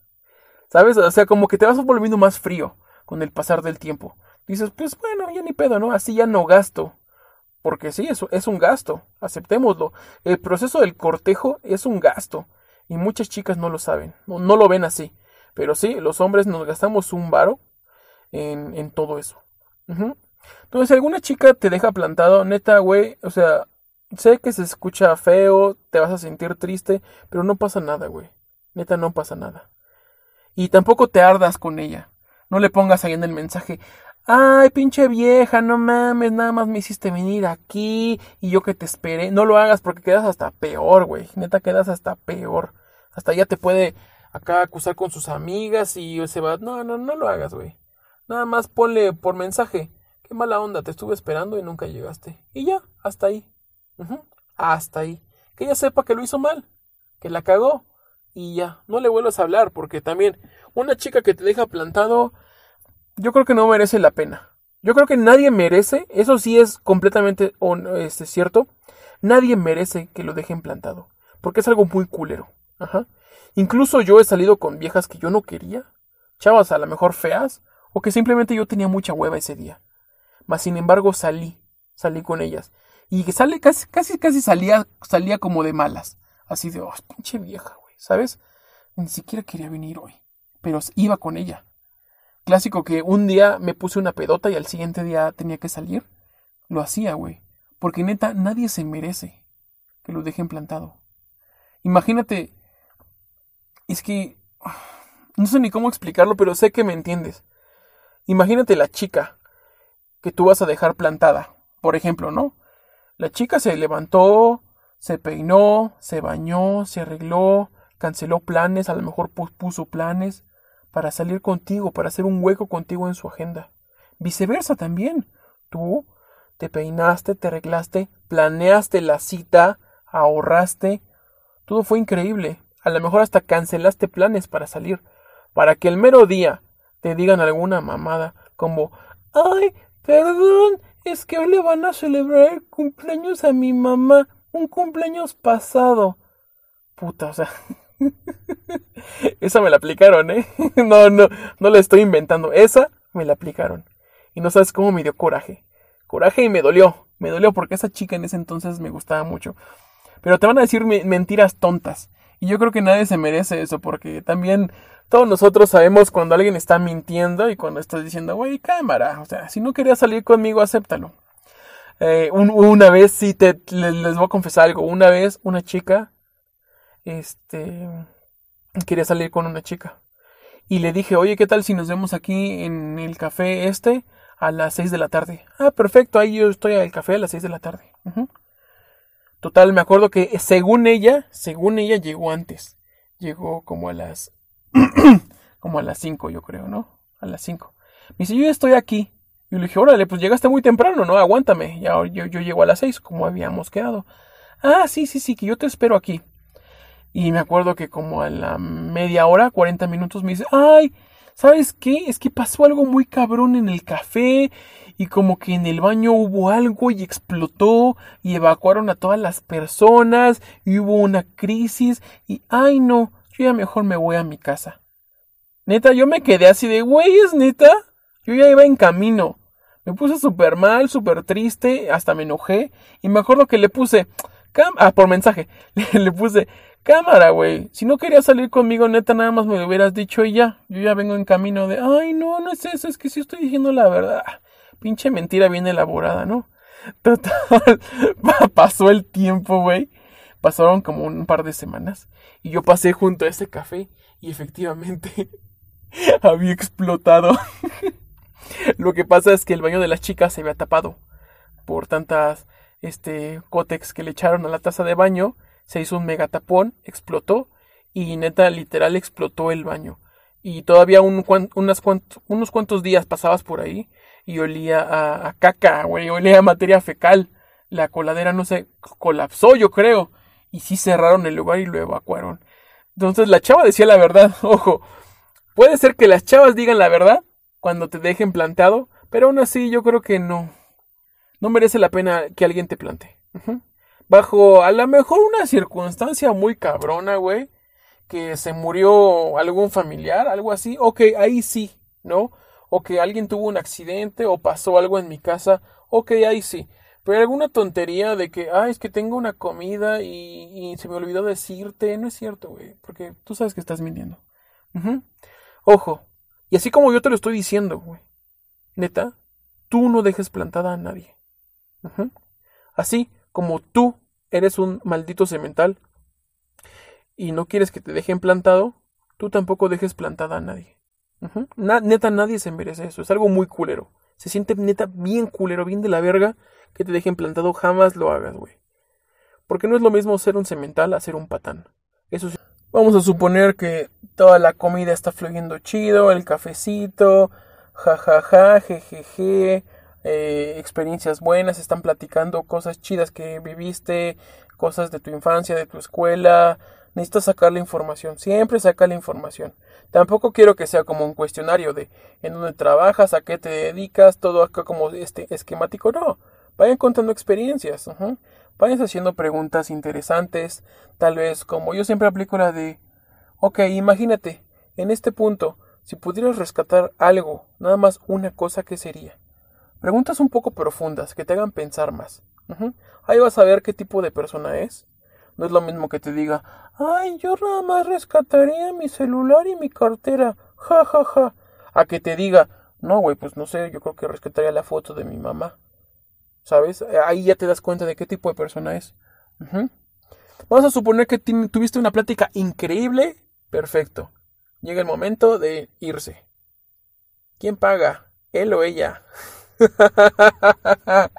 ¿Sabes? O sea, como que te vas volviendo más frío con el pasar del tiempo. Dices, pues bueno, ya ni pedo, ¿no? Así ya no gasto. Porque sí, eso es un gasto, aceptémoslo. El proceso del cortejo es un gasto. Y muchas chicas no lo saben, no, no lo ven así. Pero sí, los hombres nos gastamos un varo en, en todo eso. Entonces, si alguna chica te deja plantado, neta, güey, o sea, sé que se escucha feo, te vas a sentir triste, pero no pasa nada, güey. Neta, no pasa nada. Y tampoco te ardas con ella. No le pongas ahí en el mensaje, ay, pinche vieja, no mames, nada más me hiciste venir aquí y yo que te esperé. No lo hagas porque quedas hasta peor, güey. Neta, quedas hasta peor. Hasta ella te puede acá acusar con sus amigas y se va. No, no, no lo hagas, güey. Nada más ponle por mensaje. Qué mala onda, te estuve esperando y nunca llegaste. Y ya, hasta ahí. Hasta ahí. Que ella sepa que lo hizo mal, que la cagó. Y ya, no le vuelvas a hablar, porque también una chica que te deja plantado, yo creo que no merece la pena. Yo creo que nadie merece, eso sí es completamente este, cierto, nadie merece que lo dejen plantado, porque es algo muy culero. Ajá. Incluso yo he salido con viejas que yo no quería, chavas a lo mejor feas, o que simplemente yo tenía mucha hueva ese día. Mas sin embargo salí, salí con ellas. Y sale, casi, casi, casi salía, salía como de malas. Así de, oh, pinche vieja, güey, ¿sabes? Ni siquiera quería venir hoy. Pero iba con ella. Clásico que un día me puse una pedota y al siguiente día tenía que salir. Lo hacía, güey. Porque neta, nadie se merece que lo dejen plantado. Imagínate. Es que. No sé ni cómo explicarlo, pero sé que me entiendes. Imagínate la chica que tú vas a dejar plantada, por ejemplo, ¿no? La chica se levantó, se peinó, se bañó, se arregló, canceló planes, a lo mejor puso planes para salir contigo, para hacer un hueco contigo en su agenda. Viceversa también. Tú te peinaste, te arreglaste, planeaste la cita, ahorraste. Todo fue increíble. A lo mejor hasta cancelaste planes para salir, para que el mero día te digan alguna mamada como, ay, perdón, es que hoy le van a celebrar el cumpleaños a mi mamá, un cumpleaños pasado. Puta, o sea. Esa me la aplicaron, ¿eh? No, no, no la estoy inventando. Esa me la aplicaron. Y no sabes cómo me dio coraje. Coraje y me dolió. Me dolió porque esa chica en ese entonces me gustaba mucho. Pero te van a decir mentiras tontas. Y yo creo que nadie se merece eso porque también todos nosotros sabemos cuando alguien está mintiendo y cuando estás diciendo, güey, cámara. O sea, si no querías salir conmigo, acéptalo. Eh, una vez, sí, te, les, voy a confesar algo. Una vez, una chica, este, quería salir con una chica. Y le dije, oye, ¿qué tal si nos vemos aquí en el café este a las 6 de la tarde? Ah, perfecto, ahí yo estoy al café a las 6 de la tarde. Total, me acuerdo que según ella, según ella llegó antes. Llegó como a las como a las 5, yo creo, ¿no? A las 5. Me dice, yo estoy aquí. Y le dije, órale, pues llegaste muy temprano, ¿no? Aguántame. Ya, yo, yo llego a las 6, como habíamos quedado. Ah, sí, sí, sí, que yo te espero aquí. Y me acuerdo que como a la media hora, 40 minutos, me dice, ay, ¿sabes qué? Es que pasó algo muy cabrón en el café y como que en el baño hubo algo y explotó y evacuaron a todas las personas y hubo una crisis y, ay, no, yo ya mejor me voy a mi casa. Neta, yo me quedé así de, güey, es neta. Yo ya iba en camino. Me puse súper mal, súper triste, hasta me enojé. Y me acuerdo que le puse, ah, por mensaje, le, puse, cámara, güey. Si no querías salir conmigo, neta, nada más me lo hubieras dicho y ya. Yo ya vengo en camino de, ay, no, no es eso, es que sí estoy diciendo la verdad. Pinche mentira bien elaborada, ¿no? Total, pasó el tiempo, güey. Pasaron como un par de semanas y yo pasé junto a ese café y efectivamente había explotado. Lo que pasa es que el baño de las chicas se había tapado por tantas este cótex que le echaron a la taza de baño, se hizo un megatapón, explotó y neta literal explotó el baño. Y todavía un, unos cuantos días pasabas por ahí y olía a, a caca, güey, olía a materia fecal. La coladera no se colapsó, yo creo. Y sí cerraron el lugar y lo evacuaron. Entonces la chava decía la verdad, ojo. Puede ser que las chavas digan la verdad cuando te dejen plantado, pero aún así yo creo que no. No merece la pena que alguien te plante. Bajo a lo mejor una circunstancia muy cabrona, güey. Que se murió algún familiar, algo así. Ok, ahí sí, ¿no? O que alguien tuvo un accidente o pasó algo en mi casa. Ok, ahí sí. Pero alguna tontería de que, ah, es que tengo una comida y, se me olvidó decirte, no es cierto, güey, porque tú sabes que estás mintiendo. Ojo, y así como yo te lo estoy diciendo, güey, neta, tú no dejes plantada a nadie. Así como tú eres un maldito cemental y no quieres que te dejen plantado, tú tampoco dejes plantada a nadie. neta, nadie se merece eso, es algo muy culero. Se siente neta bien culero, bien de la verga que te dejen plantado, jamás lo hagas, güey. Porque no es lo mismo ser un cemental a ser un patán. Eso sí. Vamos a suponer que toda la comida está fluyendo chido, el cafecito, jajaja, jejeje, eh, experiencias buenas, están platicando cosas chidas que viviste, cosas de tu infancia, de tu escuela. Necesitas sacar la información, siempre saca la información. Tampoco quiero que sea como un cuestionario de en dónde trabajas, a qué te dedicas, todo acá como este esquemático, no. Vayan contando experiencias, vayan haciendo preguntas interesantes, tal vez como yo siempre aplico la de, ok, imagínate, en este punto, si pudieras rescatar algo, nada más una cosa, ¿qué sería? Preguntas un poco profundas que te hagan pensar más. Ahí vas a ver qué tipo de persona es. No es lo mismo que te diga, ay, yo nada más rescataría mi celular y mi cartera, ja, ja, ja. A que te diga, no, güey, pues no sé, yo creo que rescataría la foto de mi mamá. ¿Sabes? Ahí ya te das cuenta de qué tipo de persona es. Vamos a suponer que tuviste una plática increíble. Perfecto. Llega el momento de irse. ¿Quién paga? ¿Él o ella?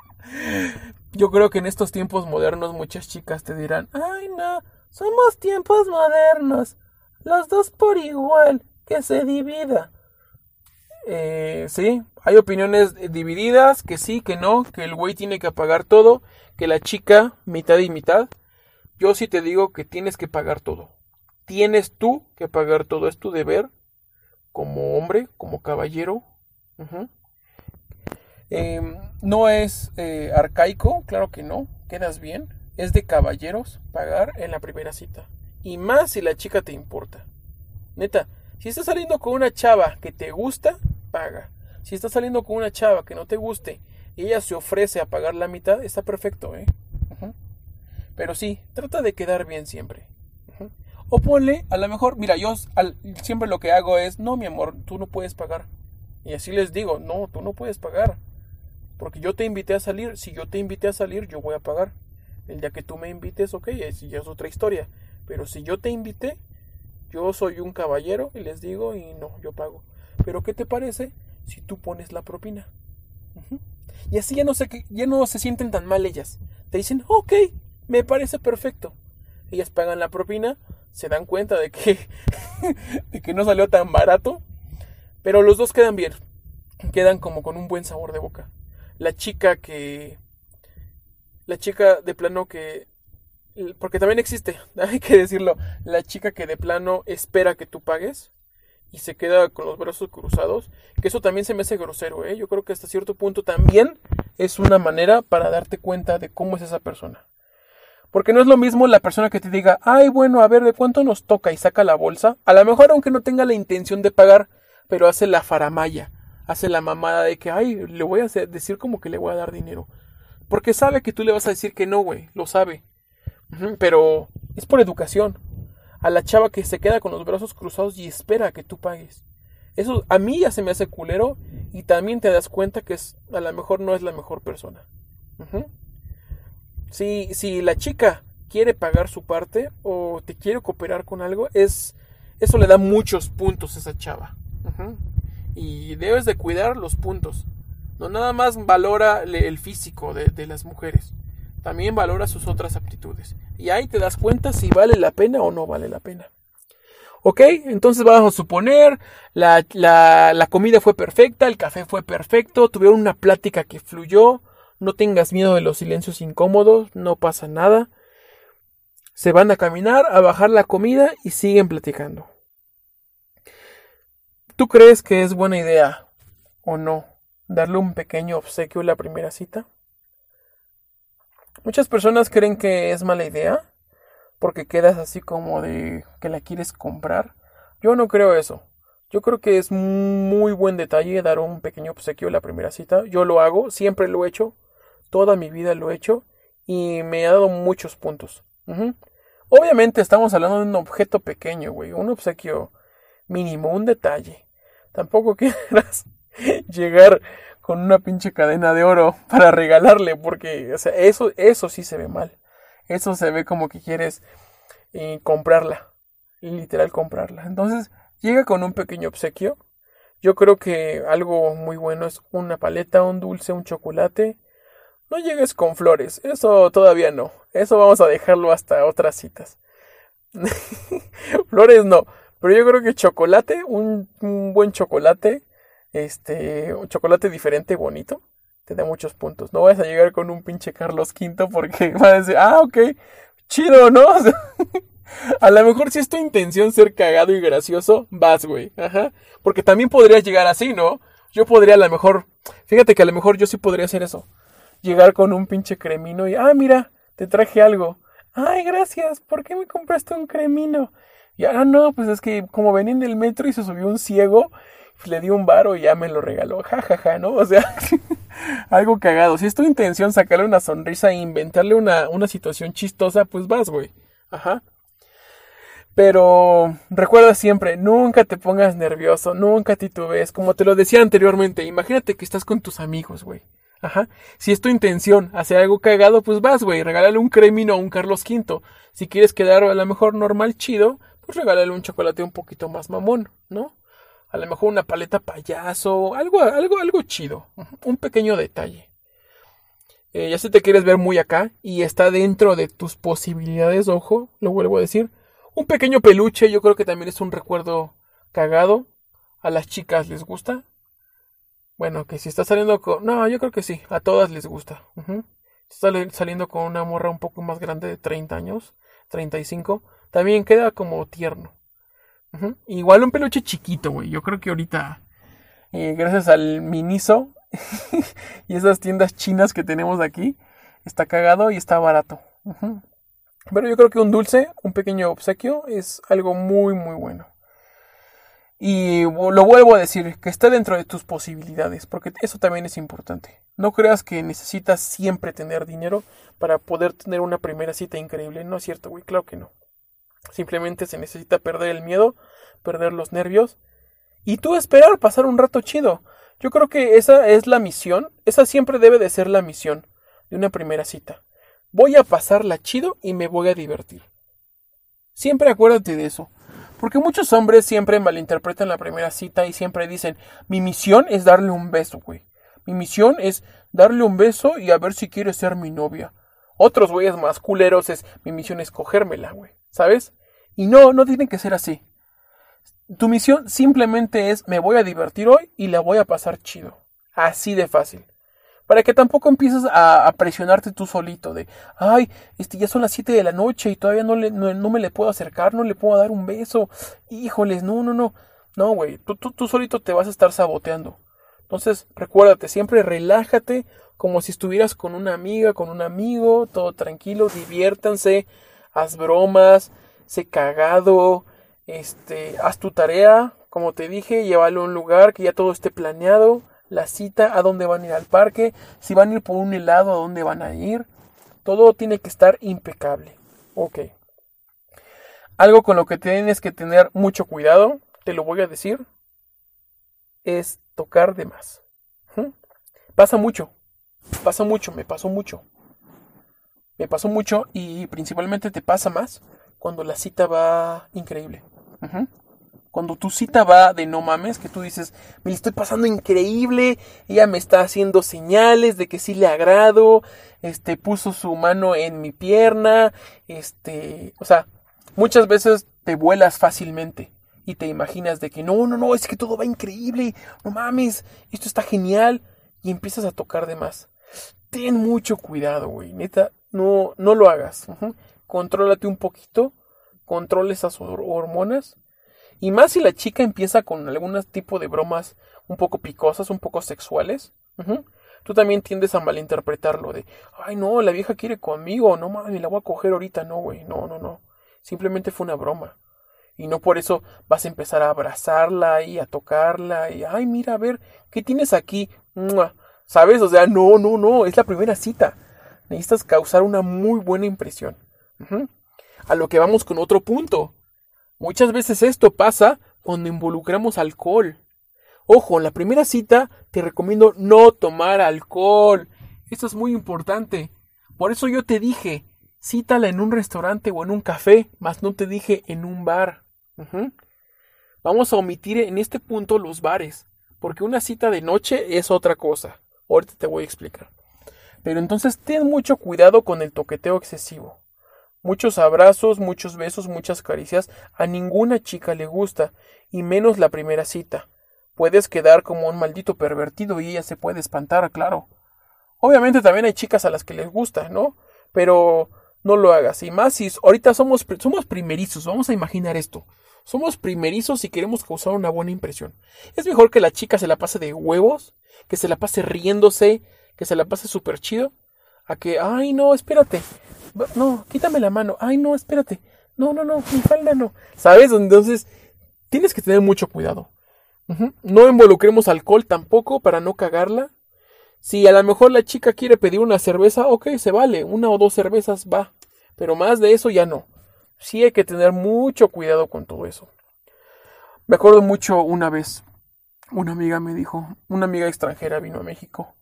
Yo creo que en estos tiempos modernos muchas chicas te dirán, ay no, somos tiempos modernos. Los dos por igual, que se divida. Eh, sí, hay opiniones divididas, que sí, que no, que el güey tiene que pagar todo, que la chica mitad y mitad. Yo sí te digo que tienes que pagar todo. Tienes tú que pagar todo, es tu deber como hombre, como caballero. Em, no es eh, arcaico, claro que no, quedas bien. Es de caballeros pagar en la primera cita. Y más si la chica te importa. Neta, si estás saliendo con una chava que te gusta, paga. Si estás saliendo con una chava que no te guste y ella se ofrece a pagar la mitad, está perfecto, ¿eh? Pero sí, trata de quedar bien siempre. O ponle, a lo mejor, mira, yo siempre lo que hago es, no, mi amor, tú no puedes pagar. Y así les digo, no, tú no puedes pagar. Porque yo te invité a salir, si yo te invité a salir, yo voy a pagar. El día que tú me invites, ok, es, ya es otra historia. Pero si yo te invité, yo soy un caballero y les digo, y no, yo pago. Pero ¿qué te parece si tú pones la propina? Y así ya no, sé, ya no se sienten tan mal ellas. Te dicen, ok, me parece perfecto. Ellas pagan la propina, se dan cuenta de que, de que no salió tan barato, pero los dos quedan bien. Quedan como con un buen sabor de boca. La chica que... La chica de plano que... Porque también existe, hay que decirlo, la chica que de plano espera que tú pagues y se queda con los brazos cruzados, que eso también se me hace grosero, ¿eh? Yo creo que hasta cierto punto también es una manera para darte cuenta de cómo es esa persona. Porque no es lo mismo la persona que te diga, ay, bueno, a ver, ¿de cuánto nos toca? y saca la bolsa. A lo mejor aunque no tenga la intención de pagar, pero hace la faramaya, hace la mamada de que, ay, le voy a decir como que le voy a dar dinero. Porque sabe que tú le vas a decir que no, güey, lo sabe. Pero es por educación a la chava que se queda con los brazos cruzados y espera a que tú pagues. Eso a mí ya se me hace culero y también te das cuenta que es, a lo mejor no es la mejor persona. si, si la chica quiere pagar su parte o te quiere cooperar con algo, es eso le da muchos puntos a esa chava. Y debes de cuidar los puntos. No nada más valora el físico de, las mujeres. también valora sus otras aptitudes. Y ahí te das cuenta si vale la pena o no vale la pena. Ok, entonces vamos a suponer, la, la, comida fue perfecta, el café fue perfecto, tuvieron una plática que fluyó, no tengas miedo de los silencios incómodos, no pasa nada. Se van a caminar, a bajar la comida y siguen platicando. ¿Tú crees que es buena idea o no darle un pequeño obsequio en la primera cita? Muchas personas creen que es mala idea porque quedas así como de que la quieres comprar. Yo no creo eso. Yo creo que es muy buen detalle dar un pequeño obsequio en la primera cita. Yo lo hago, siempre lo he hecho, toda mi vida lo he hecho y me ha dado muchos puntos. Obviamente estamos hablando de un objeto pequeño, güey, un obsequio mínimo, un detalle. Tampoco quieras llegar con una pinche cadena de oro para regalarle, porque eso, eso sí se ve mal. Eso se ve como que quieres eh, comprarla, literal comprarla. Entonces, llega con un pequeño obsequio. Yo creo que algo muy bueno es una paleta, un dulce, un chocolate. No llegues con flores, eso todavía no. Eso vamos a dejarlo hasta otras citas. flores no, pero yo creo que chocolate, un, un buen chocolate, este, un chocolate diferente, bonito, te da muchos puntos. No vas a llegar con un pinche Carlos V porque va a decir, ah, ok, chido, ¿no? a lo mejor si es tu intención ser cagado y gracioso, vas, güey. Ajá. Porque también podrías llegar así, ¿no? Yo podría a lo mejor, fíjate que a lo mejor yo sí podría hacer eso. Llegar con un pinche cremino y, ah, mira, te traje algo. Ay, gracias, ¿por qué me compraste un cremino? Y, ah, no, pues es que como venía en el metro y se subió un ciego le di un varo y ya me lo regaló. Ja, ja, ja, ¿no? O sea, algo cagado. Si es tu intención sacarle una sonrisa e inventarle una, una situación chistosa, pues vas, güey. Ajá. Pero recuerda siempre, nunca te pongas nervioso, nunca titubees. Como te lo decía anteriormente, imagínate que estás con tus amigos, güey. Ajá. Si es tu intención hacer algo cagado, pues vas, güey. Regálale un cremino a un Carlos V. Si quieres quedar a lo mejor normal chido, pues regálale un chocolate un poquito más mamón, ¿no? a lo mejor una paleta payaso, algo, algo, algo chido, un pequeño detalle. Eh, ya si te quieres ver muy acá y está dentro de tus posibilidades, ojo, lo vuelvo a decir. Un pequeño peluche, yo creo que también es un recuerdo cagado. A las chicas les gusta. Bueno, que si está saliendo con... No, yo creo que sí, a todas les gusta. Está saliendo con una morra un poco más grande de 30 años, 35. También queda como tierno. Igual un peluche chiquito, güey. Yo creo que ahorita, eh, gracias al Miniso y esas tiendas chinas que tenemos aquí, está cagado y está barato. Pero yo creo que un dulce, un pequeño obsequio, es algo muy, muy bueno. Y lo vuelvo a decir, que esté dentro de tus posibilidades, porque eso también es importante. No creas que necesitas siempre tener dinero para poder tener una primera cita increíble. No es cierto, güey, claro que no. Simplemente se necesita perder el miedo, perder los nervios y tú esperar pasar un rato chido. Yo creo que esa es la misión, esa siempre debe de ser la misión de una primera cita. Voy a pasarla chido y me voy a divertir. Siempre acuérdate de eso. Porque muchos hombres siempre malinterpretan la primera cita y siempre dicen, mi misión es darle un beso, güey. Mi misión es darle un beso y a ver si quiere ser mi novia. Otros güeyes más culeros es, mi misión es cogérmela, güey. ¿Sabes? Y no, no tiene que ser así. Tu misión simplemente es me voy a divertir hoy y la voy a pasar chido. Así de fácil. Para que tampoco empieces a, presionarte tú solito de, ay, este, ya son las 7 de la noche y todavía no, le, no, me le puedo acercar, no le puedo dar un beso. Híjoles, no, no, no. No, güey, tú, tú, tú solito te vas a estar saboteando. Entonces, recuérdate, siempre relájate como si estuvieras con una amiga, con un amigo, todo tranquilo, diviértanse, haz bromas, sé cagado, este, haz tu tarea, como te dije, llévalo a un lugar que ya todo esté planeado, la cita, a dónde van a ir al parque, si van a ir por un helado, a dónde van a ir. Todo tiene que estar impecable. Ok. Algo con lo que tienes que tener mucho cuidado, te lo voy a decir, es tocar de más. Pasa mucho, pasa mucho, me pasó mucho. Me pasó mucho y principalmente te pasa más cuando la cita va increíble. Cuando tu cita va de no mames, que tú dices, me estoy pasando increíble, ella me está haciendo señales de que sí le agrado, este, puso su mano en mi pierna, este, o sea, muchas veces te vuelas fácilmente y te imaginas de que no, no, no, es que todo va increíble, no mames, esto está genial, y empiezas a tocar de más. Ten mucho cuidado, güey, neta, no, no lo hagas. Contrólate un poquito, controla esas hormonas y más si la chica empieza con algún tipo de bromas un poco picosas, un poco sexuales, tú también tiendes a malinterpretarlo de, ay no, la vieja quiere conmigo, no mami, la voy a coger ahorita, no, güey, no, no, no. Simplemente fue una broma. Y no por eso vas a empezar a abrazarla y a tocarla y, ay, mira, a ver, ¿qué tienes aquí? ¿Sabes? O sea, no, no, no, es la primera cita. Necesitas causar una muy buena impresión. A lo que vamos con otro punto. Muchas veces esto pasa cuando involucramos alcohol. Ojo, en la primera cita te recomiendo no tomar alcohol. Esto es muy importante. Por eso yo te dije, cítala en un restaurante o en un café, mas no te dije en un bar. Vamos a omitir en este punto los bares, porque una cita de noche es otra cosa. Ahorita te voy a explicar. Pero entonces ten mucho cuidado con el toqueteo excesivo. Muchos abrazos, muchos besos, muchas caricias, a ninguna chica le gusta, y menos la primera cita. Puedes quedar como un maldito pervertido y ella se puede espantar, claro. Obviamente también hay chicas a las que les gusta, ¿no? Pero no lo hagas. Y más si ahorita somos, somos primerizos, vamos a imaginar esto. Somos primerizos y queremos causar una buena impresión. Es mejor que la chica se la pase de huevos, que se la pase riéndose, que se la pase súper chido, a que, ay, no, espérate, no, quítame la mano. Ay, no, espérate. No, no, no, mi falda no. ¿Sabes? Entonces, tienes que tener mucho cuidado. No involucremos alcohol tampoco para no cagarla. Si a lo mejor la chica quiere pedir una cerveza, ok, se vale. Una o dos cervezas va. Pero más de eso ya no. Sí hay que tener mucho cuidado con todo eso. Me acuerdo mucho una vez, una amiga me dijo, una amiga extranjera vino a México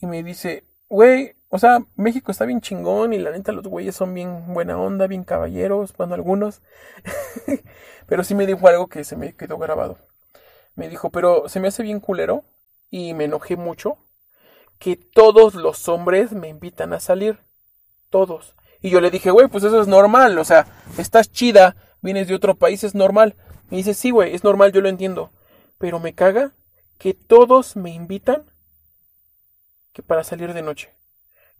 y me dice, güey, o sea, México está bien chingón y la neta los güeyes son bien buena onda, bien caballeros, bueno, algunos. pero sí me dijo algo que se me quedó grabado. Me dijo, pero se me hace bien culero y me enojé mucho que todos los hombres me invitan a salir. Todos. Y yo le dije, güey, pues eso es normal, o sea, estás chida, vienes de otro país, es normal. Me dice, sí, güey, es normal, yo lo entiendo. Pero me caga que todos me invitan que para salir de noche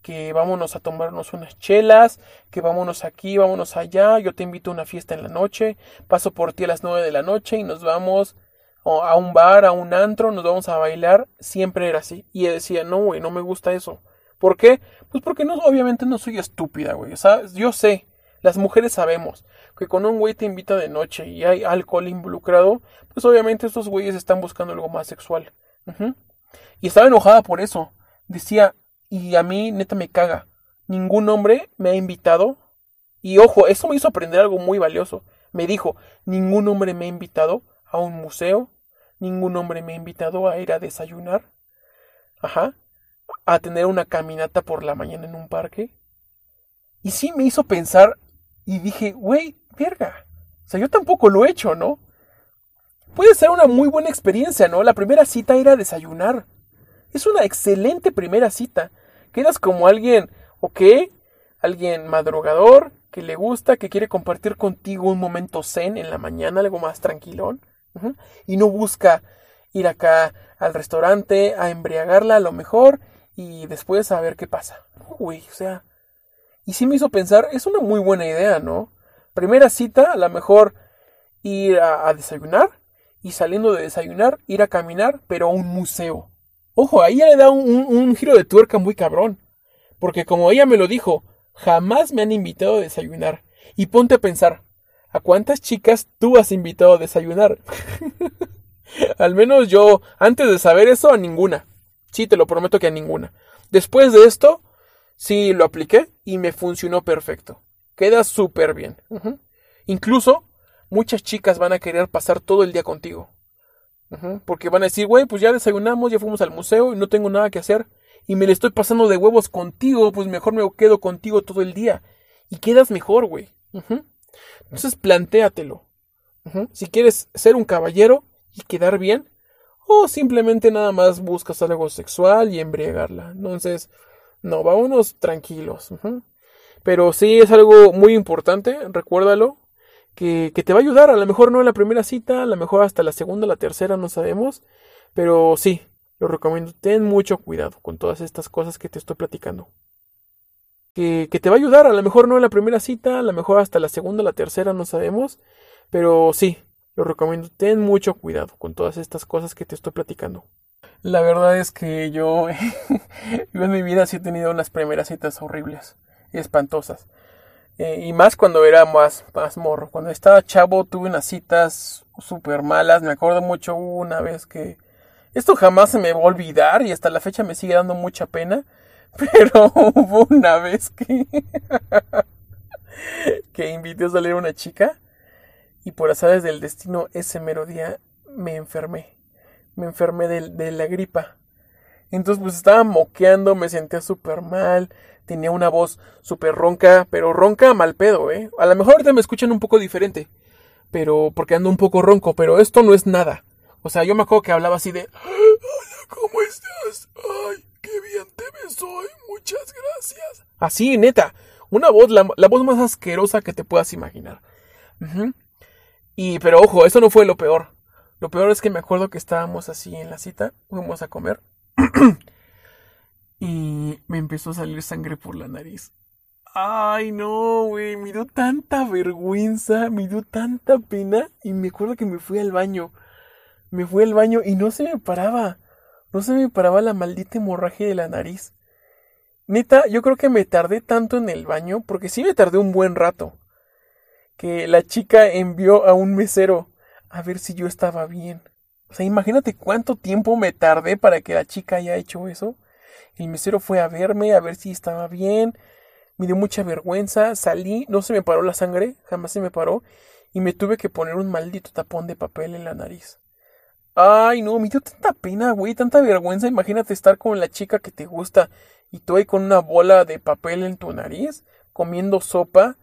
que vámonos a tomarnos unas chelas, que vámonos aquí, vámonos allá, yo te invito a una fiesta en la noche, paso por ti a las nueve de la noche y nos vamos a un bar, a un antro, nos vamos a bailar, siempre era así. Y decía, no, güey, no me gusta eso. ¿Por qué? Pues porque no, obviamente no soy estúpida, güey. O sea, yo sé, las mujeres sabemos que con un güey te invita de noche y hay alcohol involucrado, pues obviamente estos güeyes están buscando algo más sexual. Y estaba enojada por eso. Decía, y a mí neta me caga. Ningún hombre me ha invitado. Y ojo, eso me hizo aprender algo muy valioso. Me dijo, ningún hombre me ha invitado a un museo. Ningún hombre me ha invitado a ir a desayunar. Ajá. A tener una caminata por la mañana en un parque. Y sí me hizo pensar y dije, güey, verga. O sea, yo tampoco lo he hecho, ¿no? Puede ser una muy buena experiencia, ¿no? La primera cita era desayunar. Es una excelente primera cita. Quedas como alguien, ¿ok? Alguien madrugador, que le gusta, que quiere compartir contigo un momento zen en la mañana, algo más tranquilón. Y no busca ir acá al restaurante a embriagarla a lo mejor y después a ver qué pasa. Uy, o sea. Y sí me hizo pensar, es una muy buena idea, ¿no? Primera cita, a lo mejor ir a desayunar y saliendo de desayunar, ir a caminar, pero a un museo. Ojo, ahí ella le da un, giro de tuerca muy cabrón. Porque como ella me lo dijo, jamás me han invitado a desayunar. Y ponte a pensar, ¿a cuántas chicas tú has invitado a desayunar? Al menos yo, antes de saber eso, a ninguna. Sí, te lo prometo que a ninguna. Después de esto, sí lo apliqué y me funcionó perfecto. Queda súper bien. Incluso, muchas chicas van a querer pasar todo el día contigo. Porque van a decir, güey, pues ya desayunamos, ya fuimos al museo y no tengo nada que hacer. Y me le estoy pasando de huevos contigo, pues mejor me quedo contigo todo el día. Y quedas mejor, güey. Entonces plantéatelo. Si quieres ser un caballero y quedar bien, o simplemente nada más buscas algo sexual y embriagarla. Entonces, no, vámonos tranquilos. Pero sí es algo muy importante, recuérdalo, que, te va a ayudar. A lo mejor no en la primera cita, a lo mejor hasta la segunda, la tercera, no sabemos. Pero sí, lo recomiendo. Ten mucho cuidado con todas estas cosas que te estoy platicando. Que, que te va a ayudar. A lo mejor no en la primera cita, a lo mejor hasta la segunda, la tercera, no sabemos. Pero sí, lo recomiendo. Ten mucho cuidado con todas estas cosas que te estoy platicando. La verdad es que yo, yo en mi vida sí he tenido unas primeras citas horribles y espantosas. Eh, y más cuando era más, más morro. Cuando estaba chavo tuve unas citas súper malas. Me acuerdo mucho una vez que... Esto jamás se me va a olvidar y hasta la fecha me sigue dando mucha pena. Pero hubo una vez que... que invité a salir a una chica y por azares del destino ese mero día me enfermé. Me enfermé de, la gripa. Entonces pues estaba moqueando, me sentía súper mal, tenía una voz súper ronca, pero ronca mal pedo, ¿eh? A lo mejor ahorita me escuchan un poco diferente, pero porque ando un poco ronco, pero esto no es nada. O sea, yo me acuerdo que hablaba así de... Hola, ¿cómo estás? Ay, qué bien te ves muchas gracias. Así, neta, una voz, la, voz más asquerosa que te puedas imaginar. Y, pero ojo, eso no fue lo peor. Lo peor es que me acuerdo que estábamos así en la cita, fuimos a comer. y me empezó a salir sangre por la nariz. Ay, no, güey, me dio tanta vergüenza, me dio tanta pena. Y me acuerdo que me fui al baño. Me fui al baño y no se me paraba. No se me paraba la maldita hemorragia de la nariz. Neta, yo creo que me tardé tanto en el baño, porque sí me tardé un buen rato que la chica envió a un mesero a ver si yo estaba bien. O sea, imagínate cuánto tiempo me tardé para que la chica haya hecho eso. El mesero fue a verme, a ver si estaba bien. Me dio mucha vergüenza. Salí, no se me paró la sangre, jamás se me paró. Y me tuve que poner un maldito tapón de papel en la nariz. Ay, no, me dio tanta pena, güey, tanta vergüenza. Imagínate estar con la chica que te gusta y tú ahí con una bola de papel en tu nariz, comiendo sopa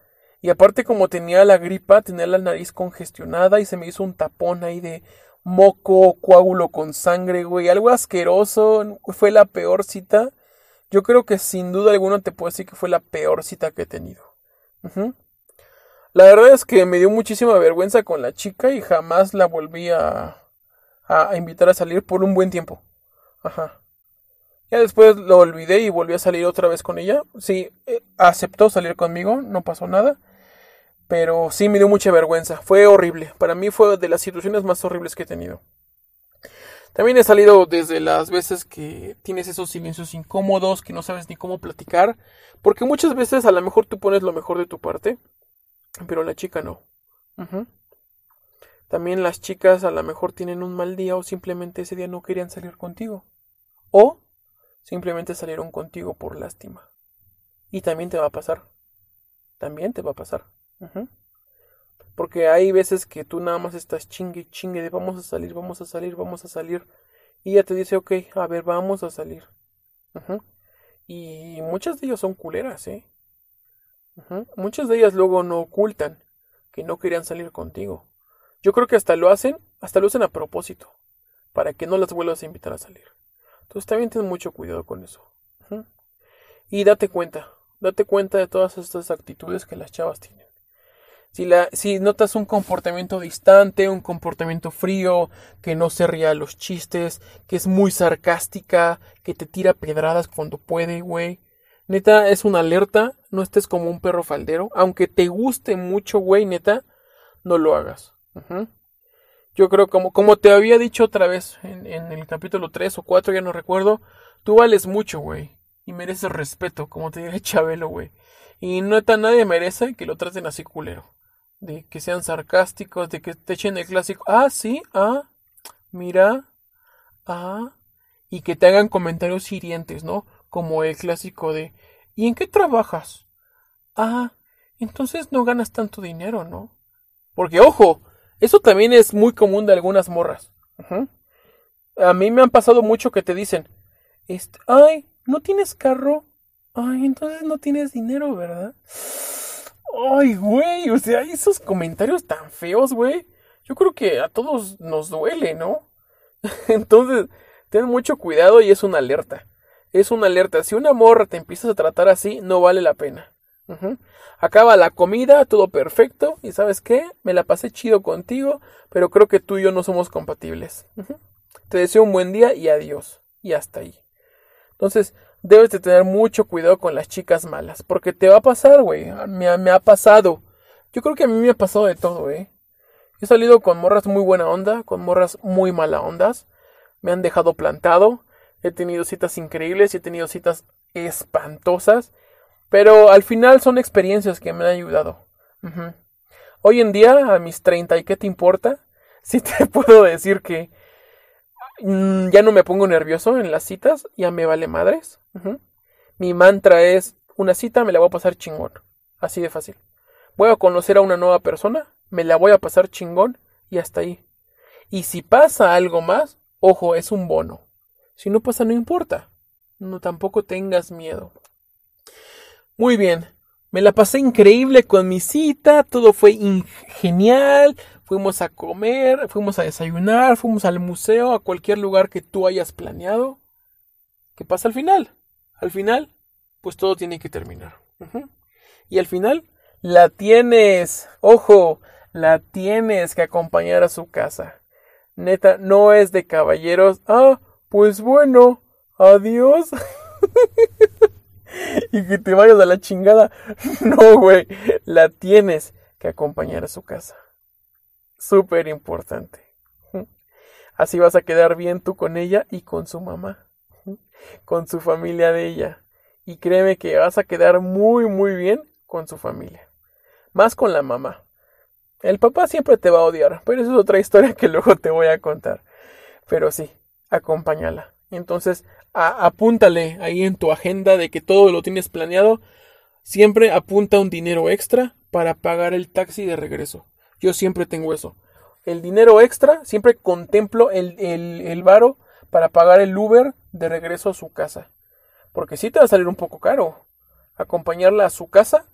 y aparte como tenía la gripa, tenía la nariz congestionada y se me hizo un tapón ahí de moco, coágulo con sangre, güey. Algo asqueroso. Fue la peor cita. Yo creo que sin duda alguna te puedo decir que fue la peor cita que he tenido. La verdad es que me dio muchísima vergüenza con la chica y jamás la volví a, a invitar a salir por un buen tiempo. Ajá. Ya después lo olvidé y volví a salir otra vez con ella. Sí, eh, aceptó salir conmigo, no pasó nada pero sí me dio mucha vergüenza. Fue horrible. Para mí fue de las situaciones más horribles que he tenido. También he salido desde las veces que tienes esos silencios incómodos, que no sabes ni cómo platicar, porque muchas veces a lo mejor tú pones lo mejor de tu parte, pero la chica no. También las chicas a lo mejor tienen un mal día o simplemente ese día no querían salir contigo. O simplemente salieron contigo por lástima. Y también te va a pasar. También te va a pasar. Porque hay veces que tú nada más estás chingue, chingue de vamos a salir, vamos a salir, vamos a salir. Y ella te dice, ok, a ver, vamos a salir. Y muchas de ellas son culeras, ¿eh? Muchas de ellas luego no ocultan que no querían salir contigo. Yo creo que hasta lo hacen, hasta lo hacen a propósito, para que no las vuelvas a invitar a salir. Entonces también ten mucho cuidado con eso. Y date cuenta, date cuenta de todas estas actitudes que las chavas tienen. Si, la, si notas un comportamiento distante, un comportamiento frío, que no se ría a los chistes, que es muy sarcástica, que te tira pedradas cuando puede, güey. Neta, es una alerta, no estés como un perro faldero. Aunque te guste mucho, güey, neta, no lo hagas. Yo creo, como, como te había dicho otra vez en, en el capítulo 3 o 4, ya no recuerdo, tú vales mucho, güey. Y mereces respeto, como te diría Chabelo, güey. Y neta, nadie merece que lo traten así culero de que sean sarcásticos, de que te echen el clásico, ah, sí, ah, mira, ah, y que te hagan comentarios hirientes, ¿no? Como el clásico de, ¿y en qué trabajas? Ah, entonces no ganas tanto dinero, ¿no? Porque, ojo, eso también es muy común de algunas morras. A mí me han pasado mucho que te dicen, este, ay, ¿no tienes carro? Ay, entonces no tienes dinero, ¿verdad? Ay, güey, o sea, esos comentarios tan feos, güey. yo creo que a todos nos duele, ¿no? Entonces, ten mucho cuidado y es una alerta. Es una alerta. Si una morra te empiezas a tratar así, no vale la pena. Acaba la comida, todo perfecto. Y sabes qué? Me la pasé chido contigo, pero creo que tú y yo no somos compatibles. Te deseo un buen día y adiós. Y hasta ahí. Entonces, debes de tener mucho cuidado con las chicas malas. Porque te va a pasar, güey. Me, ha pasado. Yo creo que a mí me ha pasado de todo, ¿eh? He salido con morras muy buena onda, con morras muy mala ondas. Me han dejado plantado. He tenido citas increíbles he tenido citas espantosas. Pero al final son experiencias que me han ayudado. Hoy en día, a mis 30, ¿y qué te importa? Sí te puedo decir que mm, ya no me pongo nervioso en las citas, ya me vale madres. Mi mantra es, una cita me la voy a pasar chingón. Así de fácil. Voy a conocer a una nueva persona, me la voy a pasar chingón y hasta ahí. Y si pasa algo más, ojo, es un bono. Si no pasa, no importa. No tampoco tengas miedo. Muy bien. Me la pasé increíble con mi cita, todo fue genial. Fuimos a comer, fuimos a desayunar, fuimos al museo, a cualquier lugar que tú hayas planeado. ¿Qué pasa al final? Al final, pues todo tiene que terminar. Y al final, la tienes, ojo, la tienes que acompañar a su casa. Neta, no es de caballeros. Ah, pues bueno, adiós. y que te vayas a la chingada. No, güey. La tienes que acompañar a su casa. Súper importante. Así vas a quedar bien tú con ella y con su mamá. Con su familia de ella. Y créeme que vas a quedar muy, muy bien con su familia. Más con la mamá. El papá siempre te va a odiar, pero eso es otra historia que luego te voy a contar. Pero sí, acompáñala. Entonces, apúntale ahí en tu agenda de que todo lo tienes planeado. Siempre apunta un dinero extra para pagar el taxi de regreso. Yo siempre tengo eso. El dinero extra, siempre contemplo el, el, el varo para pagar el Uber de regreso a su casa. Porque sí te va a salir un poco caro. Acompañarla a su casa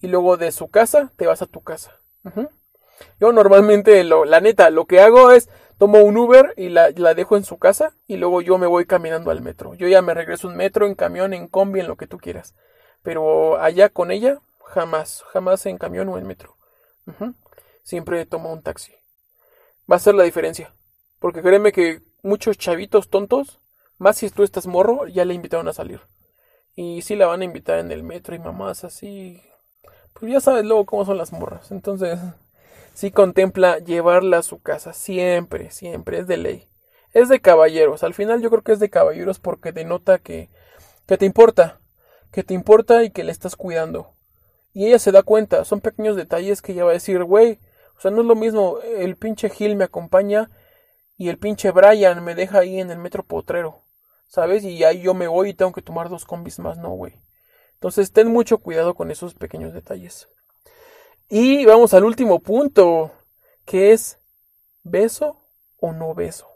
y luego de su casa te vas a tu casa. Yo normalmente, lo, la neta, lo que hago es tomo un Uber y la, la, dejo en su casa y luego yo me voy caminando al metro. Yo ya me regreso en metro, en camión, en combi, en lo que tú quieras. Pero allá con ella, jamás, jamás en camión o en metro. Siempre tomo un taxi. Va a ser la diferencia. Porque créeme que muchos chavitos tontos, más si tú estás morro, ya le invitaron a salir. Y sí la van a invitar en el metro y mamás así. Pues ya sabes luego cómo son las morras. Entonces, si contempla llevarla a su casa, siempre, siempre, es de ley. Es de caballeros, al final yo creo que es de caballeros porque denota que, que te importa, que te importa y que le estás cuidando. Y ella se da cuenta, son pequeños detalles que ella va a decir, güey, o sea, no es lo mismo, el pinche Gil me acompaña y el pinche Brian me deja ahí en el metro potrero, ¿sabes? Y ahí yo me voy y tengo que tomar dos combis más, no, güey. Entonces, ten mucho cuidado con esos pequeños detalles. Y vamos al último punto, que es beso o no beso.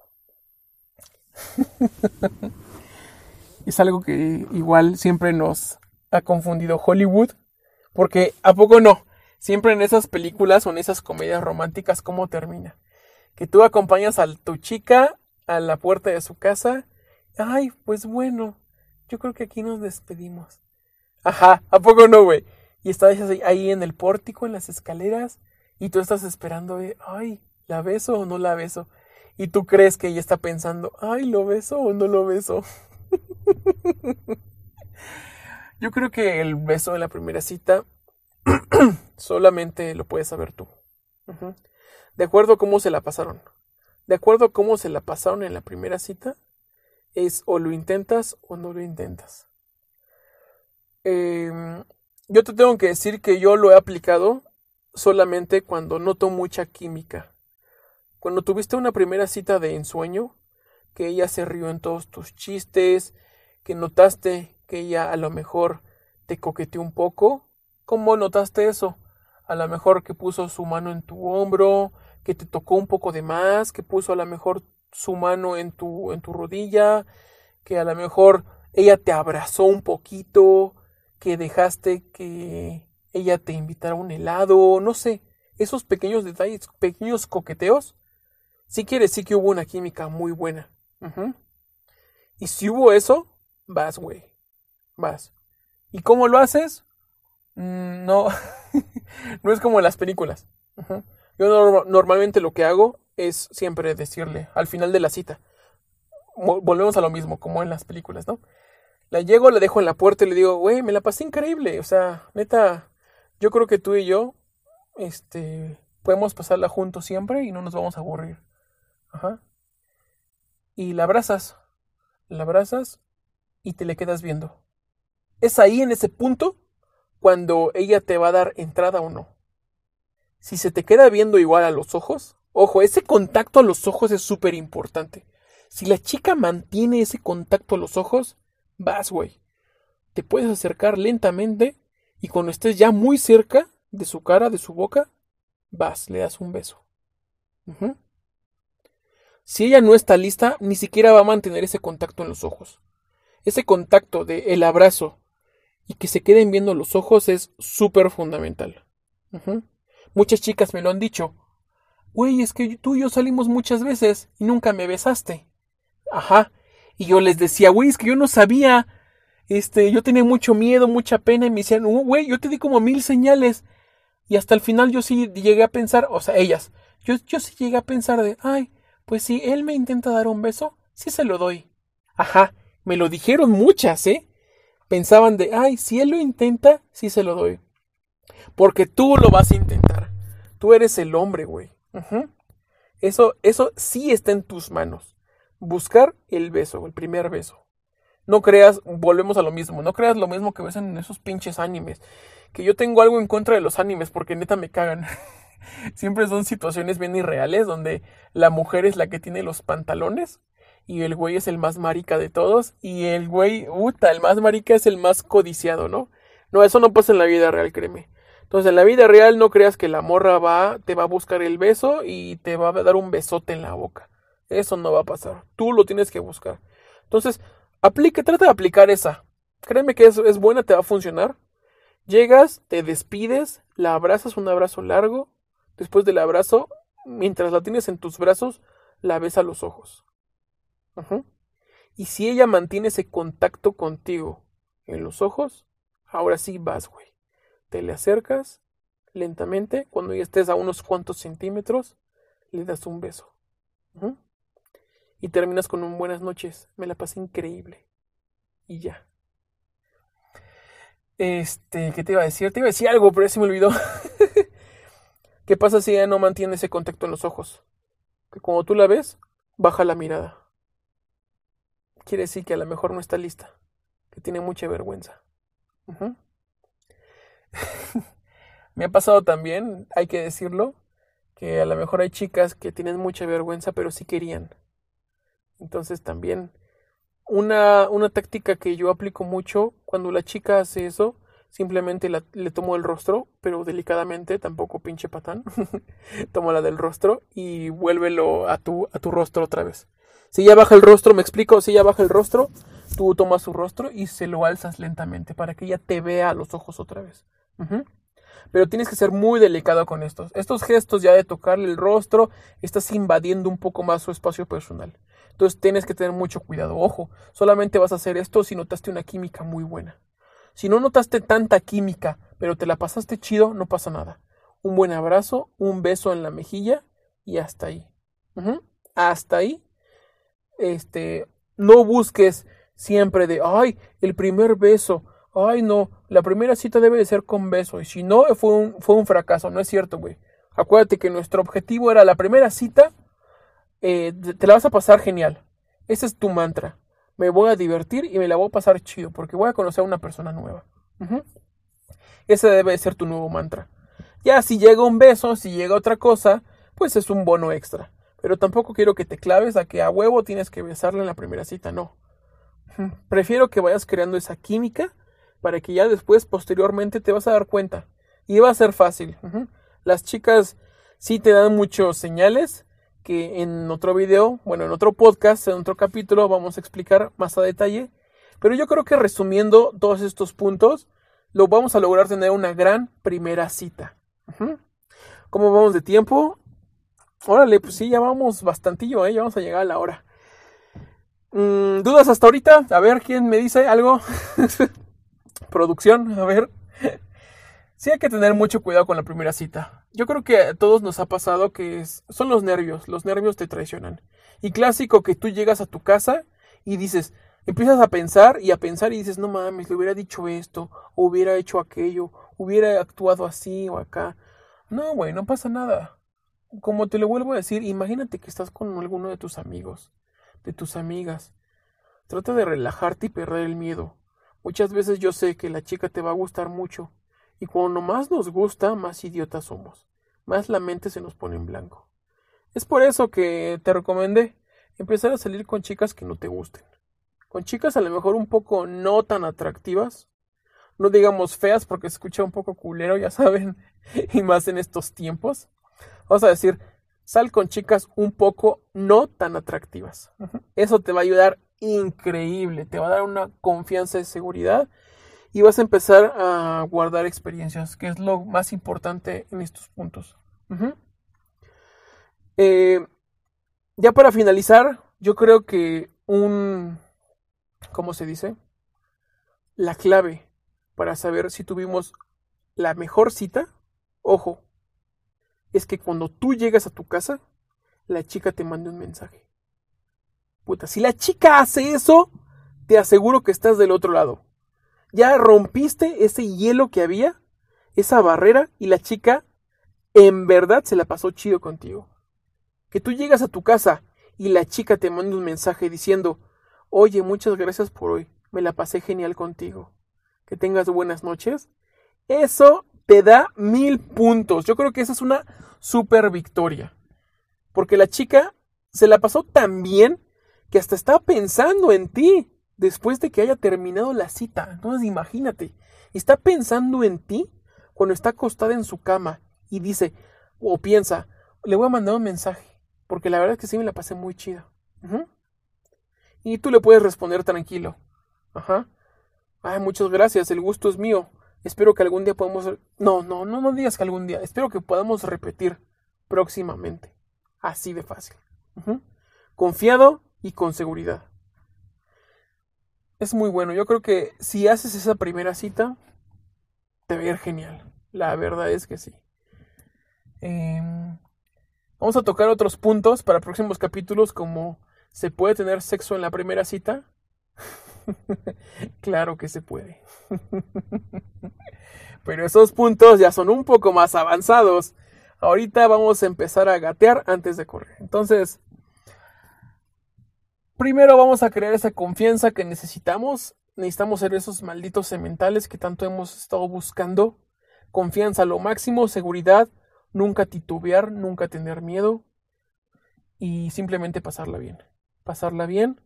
es algo que igual siempre nos ha confundido Hollywood, porque ¿a poco no? Siempre en esas películas o en esas comedias románticas, ¿cómo termina? Que tú acompañas a tu chica a la puerta de su casa. Ay, pues bueno, yo creo que aquí nos despedimos. Ajá, ¿a poco no, güey? y estás ahí en el pórtico, en las escaleras, y tú estás esperando, ay, ¿la beso o no la beso? Y tú crees que ella está pensando, ay, ¿lo beso o no lo beso? Yo creo que el beso en la primera cita solamente lo puedes saber tú. De acuerdo a cómo se la pasaron. De acuerdo a cómo se la pasaron en la primera cita, es o lo intentas o no lo intentas. Eh, yo te tengo que decir que yo lo he aplicado solamente cuando noto mucha química. Cuando tuviste una primera cita de ensueño, que ella se rió en todos tus chistes, que notaste que ella a lo mejor te coqueteó un poco, ¿cómo notaste eso? A lo mejor que puso su mano en tu hombro, que te tocó un poco de más, que puso a lo mejor su mano en tu, en tu rodilla, que a lo mejor ella te abrazó un poquito, que dejaste que ella te invitara a un helado, no sé, esos pequeños detalles, pequeños coqueteos, sí quiere decir que hubo una química muy buena. Y si hubo eso, vas, güey. Vas. ¿Y cómo lo haces? Mm, no, no es como en las películas. Yo normalmente lo que hago es siempre decirle al final de la cita. Volvemos a lo mismo, como en las películas, ¿no? La llego, la dejo en la puerta y le digo, güey, me la pasé increíble. O sea, neta, yo creo que tú y yo, este, podemos pasarla juntos siempre y no nos vamos a aburrir. Ajá. Y la abrazas, la abrazas y te le quedas viendo. Es ahí en ese punto cuando ella te va a dar entrada o no. Si se te queda viendo igual a los ojos, ojo, ese contacto a los ojos es súper importante. Si la chica mantiene ese contacto a los ojos, vas, güey. Te puedes acercar lentamente y cuando estés ya muy cerca de su cara, de su boca, vas, le das un beso. Si ella no está lista, ni siquiera va a mantener ese contacto en los ojos. Ese contacto de el abrazo y que se queden viendo los ojos es súper fundamental. Muchas chicas me lo han dicho. Güey, es que tú y yo salimos muchas veces y nunca me besaste. Ajá. Y yo les decía, güey, es que yo no sabía. Este, yo tenía mucho miedo, mucha pena. Y me decían, güey, yo te di como mil señales. Y hasta el final yo sí llegué a pensar, o sea, ellas, yo, yo sí llegué a pensar de, ay, pues si él me intenta dar un beso, sí se lo doy. Ajá, me lo dijeron muchas, ¿eh? Pensaban de, ay, si él lo intenta, sí se lo doy. Porque tú lo vas a intentar. Tú eres el hombre, güey. Eso, eso sí está en tus manos. Buscar el beso, el primer beso. No creas, volvemos a lo mismo, no creas lo mismo que ves en esos pinches animes. Que yo tengo algo en contra de los animes porque neta me cagan. Siempre son situaciones bien irreales donde la mujer es la que tiene los pantalones y el güey es el más marica de todos y el güey, puta, el más marica es el más codiciado, ¿no? No, eso no pasa en la vida real, créeme. Entonces, en la vida real no creas que la morra va, te va a buscar el beso y te va a dar un besote en la boca. Eso no va a pasar. Tú lo tienes que buscar. Entonces, aplique, trata de aplicar esa. Créeme que eso es buena, te va a funcionar. Llegas, te despides, la abrazas un abrazo largo. Después del abrazo, mientras la tienes en tus brazos, la ves a los ojos. Y si ella mantiene ese contacto contigo en los ojos, ahora sí vas, güey. Te le acercas lentamente, cuando ya estés a unos cuantos centímetros, le das un beso. Y terminas con un buenas noches. Me la pasé increíble. Y ya. Este, ¿qué te iba a decir? Te iba a decir algo, pero se me olvidó. ¿Qué pasa si ella no mantiene ese contacto en los ojos? Que cuando tú la ves, baja la mirada quiere decir que a lo mejor no está lista, que tiene mucha vergüenza. Me ha pasado también, hay que decirlo, que a lo mejor hay chicas que tienen mucha vergüenza, pero sí querían. Entonces también una, una táctica que yo aplico mucho cuando la chica hace eso, simplemente le tomo el rostro, pero delicadamente, tampoco pinche patán, la del rostro y vuélvelo a tu, a tu rostro otra vez. Si ya baja el rostro, me explico, si ya baja el rostro, tú tomas su rostro y se lo alzas lentamente para que ella te vea a los ojos otra vez. Pero tienes que ser muy delicado con estos. Estos gestos ya de tocarle el rostro, estás invadiendo un poco más su espacio personal. Entonces tienes que tener mucho cuidado. Ojo, solamente vas a hacer esto si notaste una química muy buena. Si no notaste tanta química, pero te la pasaste chido, no pasa nada. Un buen abrazo, un beso en la mejilla y hasta ahí. Hasta ahí este, no busques siempre de, ay, el primer beso, ay, no, la primera cita debe de ser con beso, y si no, fue un, fue un fracaso, no es cierto, güey. Acuérdate que nuestro objetivo era la primera cita, eh, te la vas a pasar genial. Ese es tu mantra. Me voy a divertir y me la voy a pasar chido, porque voy a conocer a una persona nueva. Ese debe de ser tu nuevo mantra. Ya si llega un beso, si llega otra cosa, pues es un bono extra. Pero tampoco quiero que te claves a que a huevo tienes que besarle en la primera cita, no. Prefiero que vayas creando esa química para que ya después, posteriormente, te vas a dar cuenta. Y va a ser fácil. Las chicas sí te dan muchos señales que en otro video, bueno, en otro podcast, en otro capítulo, vamos a explicar más a detalle. Pero yo creo que resumiendo todos estos puntos, lo vamos a lograr tener una gran primera cita. ¿Cómo vamos de tiempo? Órale, pues sí, ya vamos bastantillo, ¿eh? Ya vamos a llegar a la hora. Mm, ¿Dudas hasta ahorita? A ver, ¿quién me dice algo? Producción, a ver. Sí hay que tener mucho cuidado con la primera cita. Yo creo que a todos nos ha pasado que son los nervios, los nervios te traicionan. Y clásico que tú llegas a tu casa y dices, empiezas a pensar y a pensar y dices, no mames, le hubiera dicho esto, o hubiera hecho aquello, hubiera actuado así o acá. No, güey, no pasa nada. Como te lo vuelvo a decir, imagínate que estás con alguno de tus amigos, de tus amigas. Trata de relajarte y perder el miedo. Muchas veces yo sé que la chica te va a gustar mucho, y cuando más nos gusta, más idiotas somos, más la mente se nos pone en blanco. Es por eso que te recomendé empezar a salir con chicas que no te gusten. Con chicas a lo mejor un poco no tan atractivas, no digamos feas porque se escucha un poco culero, ya saben, y más en estos tiempos. Vamos a decir, sal con chicas un poco no tan atractivas. Eso te va a ayudar increíble, te va a dar una confianza y seguridad y vas a empezar a guardar experiencias, que es lo más importante en estos puntos. Eh, ya para finalizar, yo creo que un, ¿cómo se dice? La clave para saber si tuvimos la mejor cita, ojo, es que cuando tú llegas a tu casa, la chica te mande un mensaje. Puta, si la chica hace eso, te aseguro que estás del otro lado ya rompiste ese hielo que había, esa barrera, y la chica en verdad se la pasó chido contigo. Que tú llegas a tu casa y la chica te manda un mensaje diciendo, oye, muchas gracias por hoy, me la pasé genial contigo, que tengas buenas noches. Eso te da mil puntos. Yo creo que esa es una super victoria. Porque la chica se la pasó tan bien que hasta estaba pensando en ti después de que haya terminado la cita. Entonces imagínate, está pensando en ti cuando está acostada en su cama y dice o piensa, le voy a mandar un mensaje, porque la verdad es que sí me la pasé muy chida. Y tú le puedes responder tranquilo. Ajá. Ay, muchas gracias, el gusto es mío. Espero que algún día podamos... No, no, no, no digas que algún día. Espero que podamos repetir próximamente. Así de fácil. Confiado y con seguridad es muy bueno. Yo creo que si haces esa primera cita, te va a ir genial. La verdad es que sí. Em, vamos a tocar otros puntos para próximos capítulos como ¿se puede tener sexo en la primera cita? claro que se puede. Pero esos puntos ya son un poco más avanzados. Ahorita vamos a empezar a gatear antes de correr. Entonces, Primero vamos a crear esa confianza que necesitamos. Necesitamos ser esos malditos sementales que tanto hemos estado buscando. Confianza lo máximo, seguridad, nunca titubear, nunca tener miedo y simplemente pasarla bien. Pasarla bien.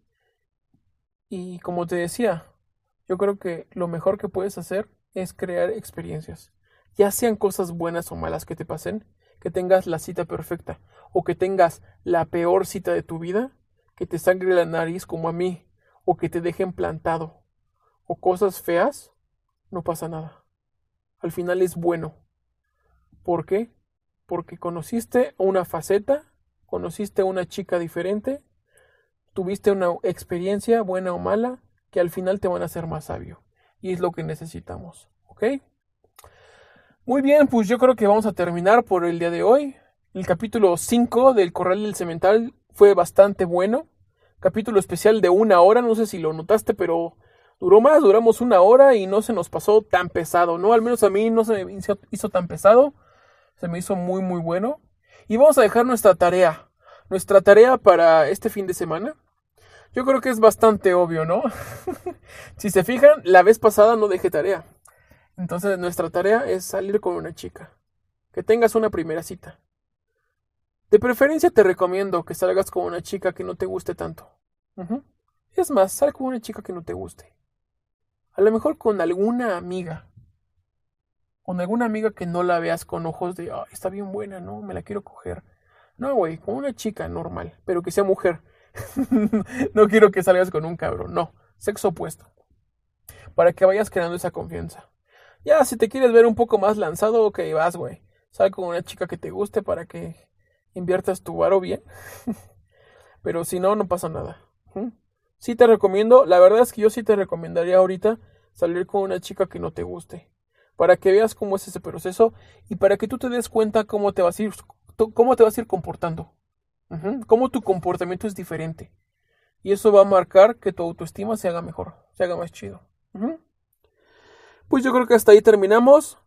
Y como te decía, yo creo que lo mejor que puedes hacer es crear experiencias. Ya sean cosas buenas o malas que te pasen, que tengas la cita perfecta o que tengas la peor cita de tu vida, que te sangre la nariz como a mí, o que te dejen plantado, o cosas feas, no pasa nada. Al final es bueno. ¿Por qué? Porque conociste una faceta, conociste una chica diferente, tuviste una experiencia buena o mala, que al final te van a hacer más sabio. Y es lo que necesitamos. ¿Ok? Muy bien, pues yo creo que vamos a terminar por el día de hoy. El capítulo 5 del Corral del Cemental fue bastante bueno. Capítulo especial de una hora, no sé si lo notaste, pero duró más, duramos una hora y no se nos pasó tan pesado, ¿no? Al menos a mí no se me hizo, tan pesado, se me hizo muy, muy bueno. Y vamos a dejar nuestra tarea, nuestra tarea para este fin de semana. Yo creo que es bastante obvio, ¿no? si se fijan, la vez pasada no dejé tarea. Entonces nuestra tarea es salir con una chica. Que tengas una primera cita. De preferencia te recomiendo que salgas con una chica que no te guste tanto. Es más, sal con una chica que no te guste. A lo mejor con alguna amiga. Con alguna amiga que no la veas con ojos de, ay, está bien buena, ¿no? Me la quiero coger. No, güey, con una chica normal, pero que sea mujer. no quiero que salgas con un cabrón, no. Sexo opuesto. Para que vayas creando esa confianza. Ya, si te quieres ver un poco más lanzado, ok, vas, güey. Sal con una chica que te guste para que inviertas tu varo bien. Pero si no, no pasa nada. Sí te recomiendo, la verdad es que yo sí te recomendaría ahorita salir con una chica que no te guste. Para que veas cómo es ese proceso y para que tú te des cuenta cómo te vas a ir, cómo te vas a ir comportando. Cómo tu comportamiento es diferente. Y eso va a marcar que tu autoestima se haga mejor, se haga más chido. Pues yo creo que hasta ahí terminamos.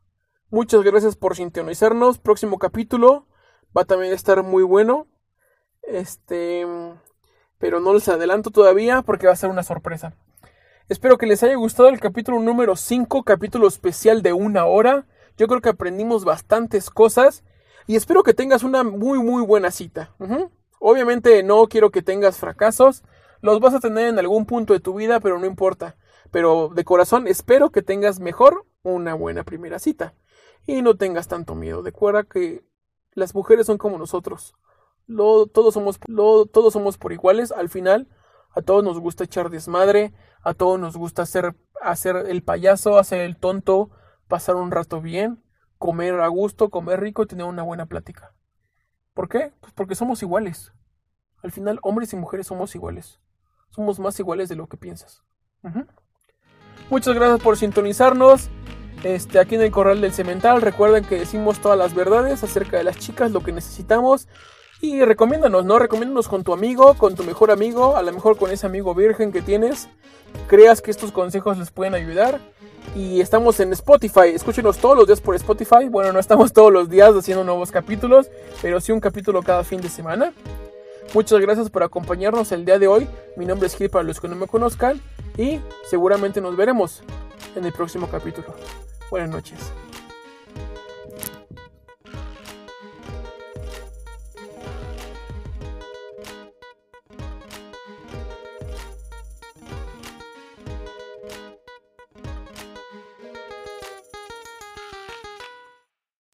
Muchas gracias por sintonizarnos. Próximo capítulo va también a estar muy bueno. Este, pero no les adelanto todavía porque va a ser una sorpresa. Espero que les haya gustado el capítulo número 5, capítulo especial de una hora. Yo creo que aprendimos bastantes cosas y espero que tengas una muy muy buena cita. Obviamente no quiero que tengas fracasos, los vas a tener en algún punto de tu vida, pero no importa. Pero de corazón espero que tengas mejor una buena primera cita y no tengas tanto miedo. Recuerda que las mujeres son como nosotros. todos, somos, todos somos por iguales. Al final, a todos nos gusta echar desmadre, a todos nos gusta hacer, hacer el payaso, hacer el tonto, pasar un rato bien, comer a gusto, comer rico y tener una buena plática. ¿Por qué? Pues porque somos iguales. Al final, hombres y mujeres somos iguales. Somos más iguales de lo que piensas. Muchas gracias por sintonizarnos. Este, aquí en el Corral del Cemental, recuerden que decimos todas las verdades acerca de las chicas, lo que necesitamos. Y recomiéndanos, ¿no? Recomiéndanos con tu amigo, con tu mejor amigo, a lo mejor con ese amigo virgen que tienes. Creas que estos consejos les pueden ayudar. Y estamos en Spotify, escúchenos todos los días por Spotify. Bueno, no estamos todos los días haciendo nuevos capítulos, pero sí un capítulo cada fin de semana. Muchas gracias por acompañarnos el día de hoy. Mi nombre es Gil para los que no me conozcan y seguramente nos veremos en el próximo capítulo. Buenas noches.